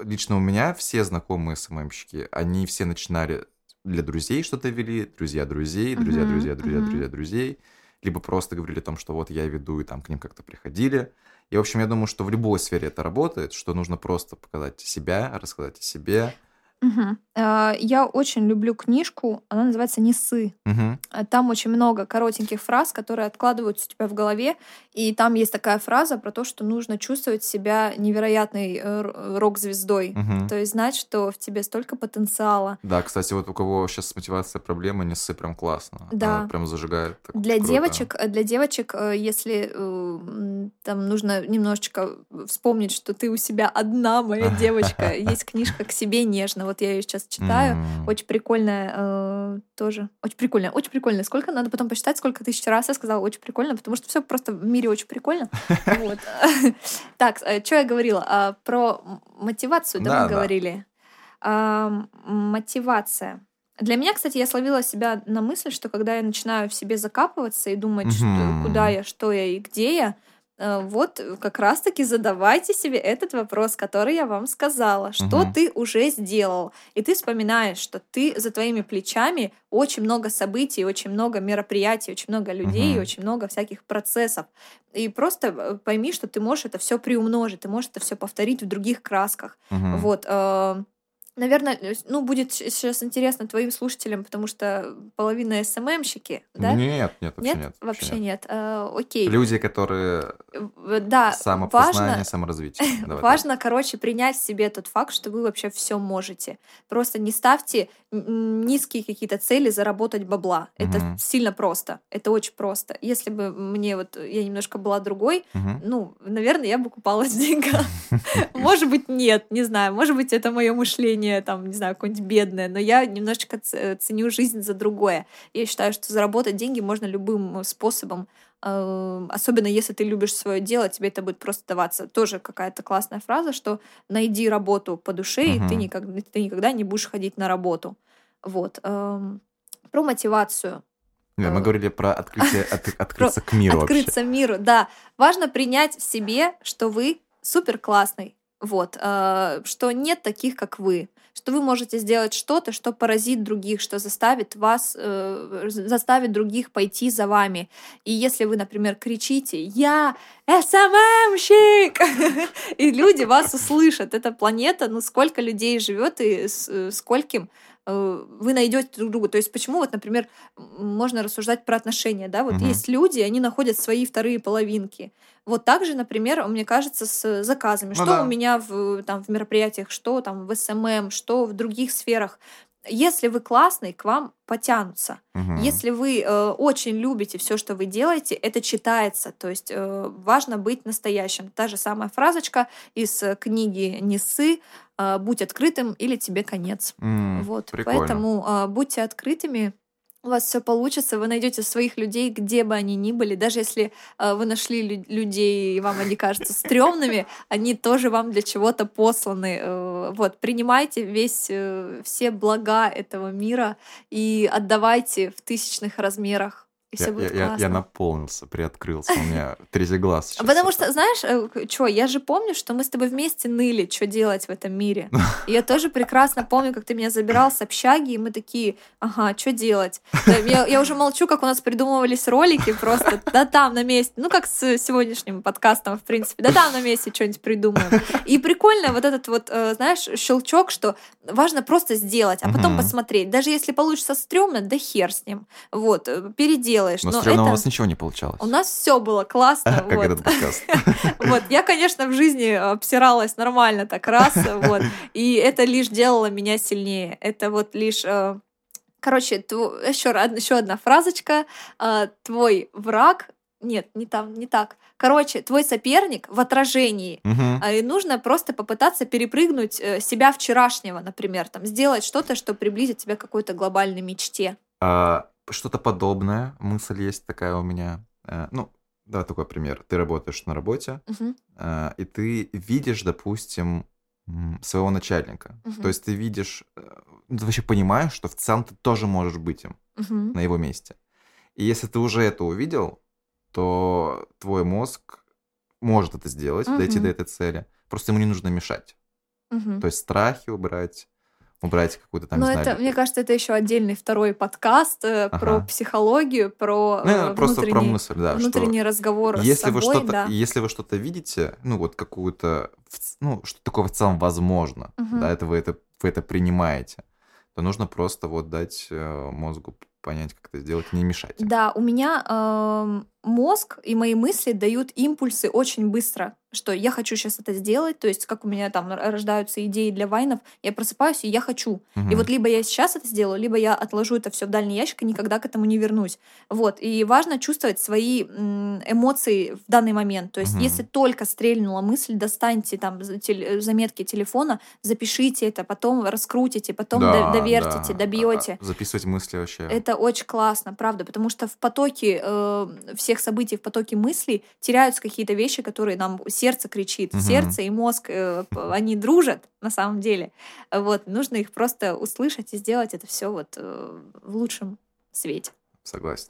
лично у меня все знакомые СММщики, они все начинали для друзей что-то вели, друзья друзей, друзья,
Мгм,
друзья, друзья,
мгм.
друзья, друзей, либо просто говорили о том, что вот я веду, и там к ним как-то приходили. И, в общем, я думаю, что в любой сфере это работает, что нужно просто показать себя, рассказать о себе.
А, Я очень люблю книжку, она называется «Несы».
Мгм.
А Там очень много коротеньких фраз, которые откладываются у тебя в голове. И там есть такая фраза про то, что нужно чувствовать себя невероятной э, рок-звездой.
Мгм.
То есть знать, что в тебе столько потенциала.
Да, кстати, вот у кого сейчас с мотивацией проблемы, не ссы прям классно.
Да.
Она прям зажигает. так
Для
круто.
девочек, э, для девочек, э, если там нужно немножечко вспомнить, что ты у себя одна, моя девочка, есть книжка «К себе нежно». Вот я ее сейчас читаю.
М.
Очень прикольная э, тоже. Очень прикольная. Очень прикольная. Сколько надо потом посчитать, сколько тысяч раз я сказала очень прикольно, потому что все просто в мире очень прикольно. Вот. Так, что я говорила? А, Про мотивацию, да, мы говорили. А, Мотивация. Для меня, кстати, я словила себя на мысль, что когда я начинаю в себе закапываться и думать, куда я, что я и где я, э, вот как раз-таки задавайте себе этот вопрос, который я вам сказала. Что
Мгм.
ты уже сделал? И ты вспоминаешь, что ты за твоими плечами очень много событий, очень много мероприятий, очень много людей,
Мгм.
очень много всяких процессов. И просто э, пойми, что ты можешь это все приумножить, ты можешь это все повторить в других красках.
Мгм.
Вот. э, Наверное, ну, будет сейчас интересно твоим слушателям, потому что половина СММщики, да?
Нет, нет, вообще
Нет?
нет.
Вообще нет. Э, Окей.
Люди, которые
Да,
самопознание,
важно,
саморазвитие. Давай так.
важно, короче, принять в себе тот факт, что вы вообще все можете. Просто не ставьте низкие какие-то цели заработать бабла. Это
Мгм.
сильно просто. Это очень просто. Если бы мне вот я немножко была другой,
Мгм.
ну, наверное, я бы купалась в деньгах. Может быть, нет, не знаю. Может быть, это мое мышление, там, не знаю, какое-нибудь бедное, но я немножечко ц- ценю жизнь за другое. Я считаю, что заработать деньги можно любым способом, э, особенно если ты любишь свое дело, тебе это будет просто даваться. Тоже какая-то классная фраза, что найди работу по душе, и ты никогда, ты никогда не будешь ходить на работу. Вот. Про мотивацию.
Да, мы
э,
говорили про открытие, от- открыться к миру вообще.
открыться миру, да. Важно принять в себе, что вы супер классный, вот, э, что нет таких, как вы, что вы можете сделать что-то, что поразит других, что заставит вас, э, заставит других пойти за вами. И если вы, например, кричите «Я СММщик!» и люди вас услышат, эта планета, ну сколько людей живет и э, скольким вы найдете друг друга. То есть почему вот, например, можно рассуждать про отношения, да? Вот
Мгм.
есть люди, они находят свои вторые половинки. Вот так же, например, мне кажется, с заказами.
Ну
что
да.
у меня в, там, в мероприятиях, что там в SMM, что в других сферах. Если вы классный, к вам потянутся.
Мгм.
Если вы э, очень любите все, что вы делаете, это читается. То есть э, важно быть настоящим. Та же самая фразочка из э, книги «Несы» э, «Будь открытым или тебе конец».
М,
Вот,
прикольно.
поэтому а, будьте открытыми, у вас все получится, вы найдете своих людей, где бы они ни были, даже если э, вы нашли лю- людей, и вам они кажутся стрёмными, они тоже вам для чего-то посланы. Э, вот, принимайте весь, э, все блага этого мира и отдавайте в тысячных размерах и все
Я,
будет
я- я-
классно.
я наполнился, приоткрылся. У меня третий глаз сейчас.
Потому что, знаешь, что, я же помню, что мы с тобой вместе ныли, что делать в этом мире. И я тоже прекрасно помню, как ты меня забирал с общаги, и мы такие, ага, что делать? Я, я уже молчу, как у нас придумывались ролики просто, да там на месте, ну как с сегодняшним подкастом, в принципе, да там на месте что-нибудь придумаем. И прикольно вот этот вот, э, знаешь, щелчок, что важно просто сделать, а потом посмотреть. Даже если получится стрёмно, да хер с ним. Вот, э, переделаешь.
Но
Но
стрёмно у
это-
вас ничего не получалось.
у нас все было классно.
Как
вот.
этот подкаст.
Вот, я, конечно, в жизни обсиралась нормально так раз, вот, и это лишь делало меня сильнее. Это вот лишь... э, Короче, еще, еще одна фразочка. э, Твой враг... Нет, не там, не так. Короче, твой соперник в отражении. А, И нужно просто попытаться перепрыгнуть э, себя вчерашнего, например, там, сделать что-то, что приблизит тебя к какой-то глобальной мечте.
А, Что-то подобное. Мысль есть такая у меня. Э, Ну, давай такой пример. Ты работаешь на работе, э, и ты видишь, допустим, своего начальника.
Мгм.
То есть ты видишь, э, ну, ты вообще понимаешь, что в целом ты тоже можешь быть им
Мгм.
на его месте. И если ты уже это увидел, то твой мозг может это сделать, дойти
Мгм.
до этой цели. Просто ему не нужно мешать.
Мгм.
То есть страхи убрать, убрать какую-то там,
Ну,
не
это, мне кажется, это еще отдельный второй подкаст э, про
Ага.
психологию, про
ну,
э,
просто про мысль, да,
внутренний разговор с
если вы
собой,
что-то,
да.
если вы что-то видите, ну вот какую-то, ну что такое в целом возможно,
Мгм.
да, это вы это вы это принимаете, то нужно просто вот дать э, мозгу понять, как это сделать, не мешать.
Да, у меня эм, мозг и мои мысли дают импульсы очень быстро, что я хочу сейчас это сделать, то есть как у меня там рождаются идеи для вайнов, я просыпаюсь и я хочу. И
Мгм.
вот либо я сейчас это сделаю, либо я отложу это все в дальний ящик и никогда к этому не вернусь. Вот. И важно чувствовать свои эмоции в данный момент. То есть,
Мгм.
если только стрельнула мысль, достаньте там теле- заметки телефона, запишите это, потом раскрутите, потом до-
Да,
довертите,
да.
добьете.
А, Записывать мысли вообще.
Это очень классно, правда, потому что в потоке э, всех событий, в потоке мыслей теряются какие-то вещи, которые нам сердце кричит.
Мгм.
Сердце и мозг, э, они дружат на самом деле. Вот, нужно их просто услышать и сделать это все вот э, в лучшем свете.
Согласен.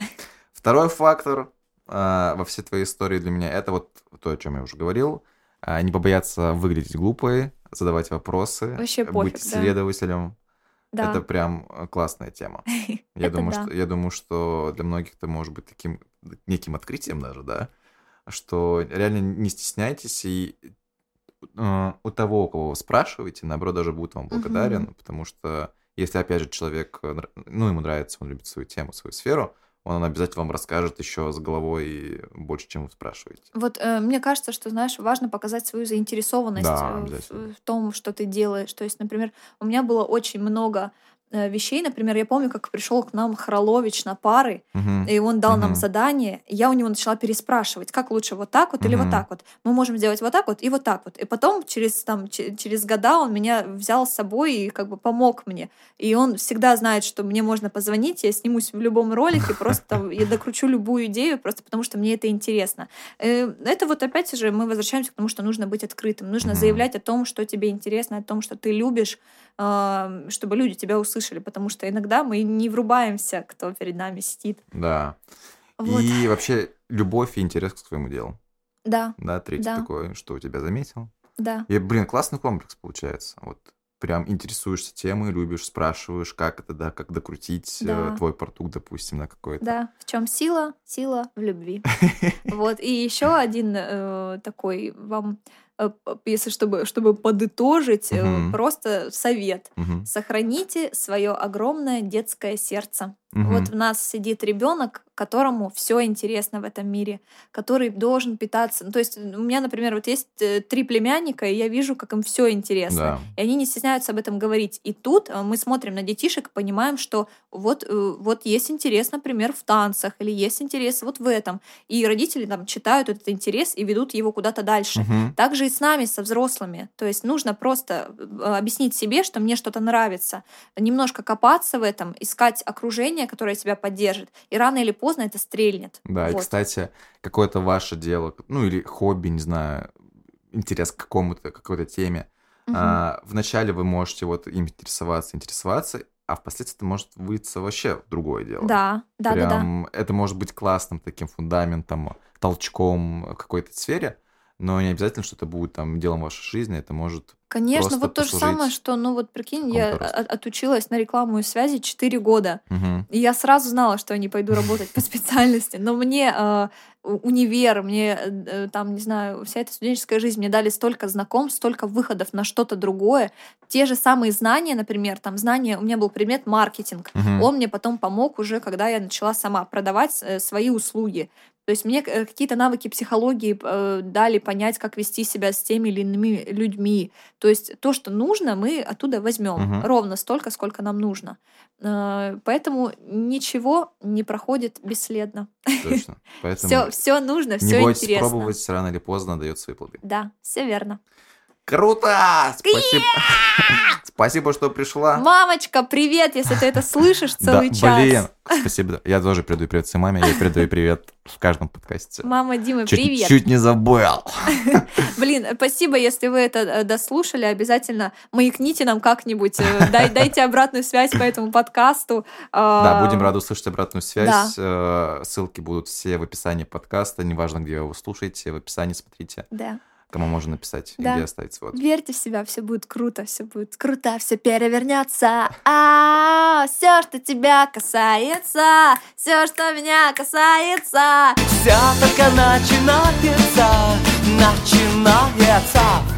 Второй фактор а, во всей твоей истории для меня это вот то, о чем я уже говорил. А, не побояться выглядеть глупой, задавать вопросы,
Вообще
быть
пофиг, да.
исследователем.
Да.
Это прям э, классная тема. Я думаю,
да.
что я думаю, что для многих это может быть таким неким открытием даже, да, что реально не стесняйтесь и э, у того, у кого вы спрашиваете, наоборот, даже будет вам благодарен,
Мгм.
потому что если, опять же, человек, ну, ему нравится, он любит свою тему, свою сферу, он обязательно вам расскажет еще с головой больше, чем вы спрашиваете.
Вот э, мне кажется, что, знаешь, важно показать свою заинтересованность
Да,
э, в- в, том, что ты делаешь. То есть, например, у меня было очень много вещей. Например, я помню, как пришел к нам Хролович на пары,
Мгм.
и он дал нам
Мгм.
задание. Я у него начала переспрашивать, как лучше вот так вот или вот так вот. Мы можем сделать вот так вот и вот так вот. И потом через там че- через года он меня взял с собой и как бы помог мне. И он всегда знает, что мне можно позвонить, я снимусь в любом ролике, просто я докручу любую идею, просто потому что мне это интересно. Э, Это вот опять же мы возвращаемся к тому, что нужно быть открытым, нужно заявлять о том, что тебе интересно, о том, что ты любишь, чтобы люди тебя услышали, потому что иногда мы не врубаемся, кто перед нами сидит.
Да.
Вот.
И вообще любовь и интерес к своему делу.
Да,
Да, третий
Да.
такой, что у тебя заметил.
да.
И, блин, классный комплекс получается. Вот прям интересуешься темой, любишь, спрашиваешь, как это, да, как докрутить э,
Да.
твой продукт, допустим, на какой-то.
Да, в чем сила? Сила в любви. Вот. И еще один э, такой вам, если чтобы, чтобы подытожить, э,
Мгм.
просто совет.
Мгм.
Сохраните свое огромное детское сердце.
Мгм.
Вот в нас сидит ребенок, которому все интересно в этом мире, который должен питаться. Ну, то есть у меня, например, вот есть э, три племянника, и я вижу, как им все интересно.
Да.
И они не стесняются об этом говорить. И тут э, мы смотрим на детишек и понимаем, что вот, э, вот есть интерес, например, в танцах, или есть интерес вот в этом. И родители там читают этот интерес и ведут его куда-то дальше.
Мгм.
Также и с нами, со взрослыми. То есть нужно просто э, объяснить себе, что мне что-то нравится, немножко копаться в этом, искать окружение, которое тебя поддержит, и рано или поздно это стрельнет.
Да, вот. и, кстати, какое-то ваше дело, ну или хобби, не знаю, интерес к какому-то, какой-то теме, угу. а, вначале вы можете вот им интересоваться, интересоваться, а впоследствии это может выйти вообще в другое дело.
Да, да,
Прям
да,
да. Это может быть классным таким фундаментом, толчком в какой-то сфере, но не обязательно, что это будет там делом вашей жизни, это может
Конечно, вот то же самое, что, ну вот прикинь, я от, отучилась на рекламу и связи 4 года,
угу.
и я сразу знала, что я не пойду работать по специальности, но мне э, универ, мне э, там, не знаю, вся эта студенческая жизнь, мне дали столько знакомств, столько выходов на что-то другое, те же самые знания, например, там знания, у меня был предмет маркетинг,
угу.
он мне потом помог уже, когда я начала сама продавать э, свои услуги, то есть мне э, какие-то навыки психологии э, дали понять, как вести себя с теми или иными людьми. То есть то, что нужно, мы оттуда возьмем
Угу.
ровно столько, сколько нам нужно. Э, поэтому ничего не проходит бесследно.
Точно. Поэтому
Все, все нужно,
не бойтесь
интересно.
пробовать, рано или поздно дает свои плоды.
Да, все верно.
Круто! Спасибо. Спасибо, что пришла.
Мамочка, привет, если ты это слышишь
Да,
целый час.
блин. Спасибо. Я тоже передаю привет своей маме, я передаю привет в каждом подкасте.
Мама
Чуть,
привет.
чуть не забыл.
Блин, спасибо, если вы это э, дослушали. Обязательно маякните нам как-нибудь, э, дай, дайте обратную связь по этому подкасту.
Да,
А,
будем рады услышать обратную связь. Э, Ссылки будут все в описании подкаста. Неважно, где вы его слушаете, в описании смотрите,
Да.
Кому можно написать, и
Да.
где оставить свод.
Верьте в себя, все будет круто, все будет круто, все перевернется. А, все, что тебя касается, все, что меня касается.
Все только начинается, начинается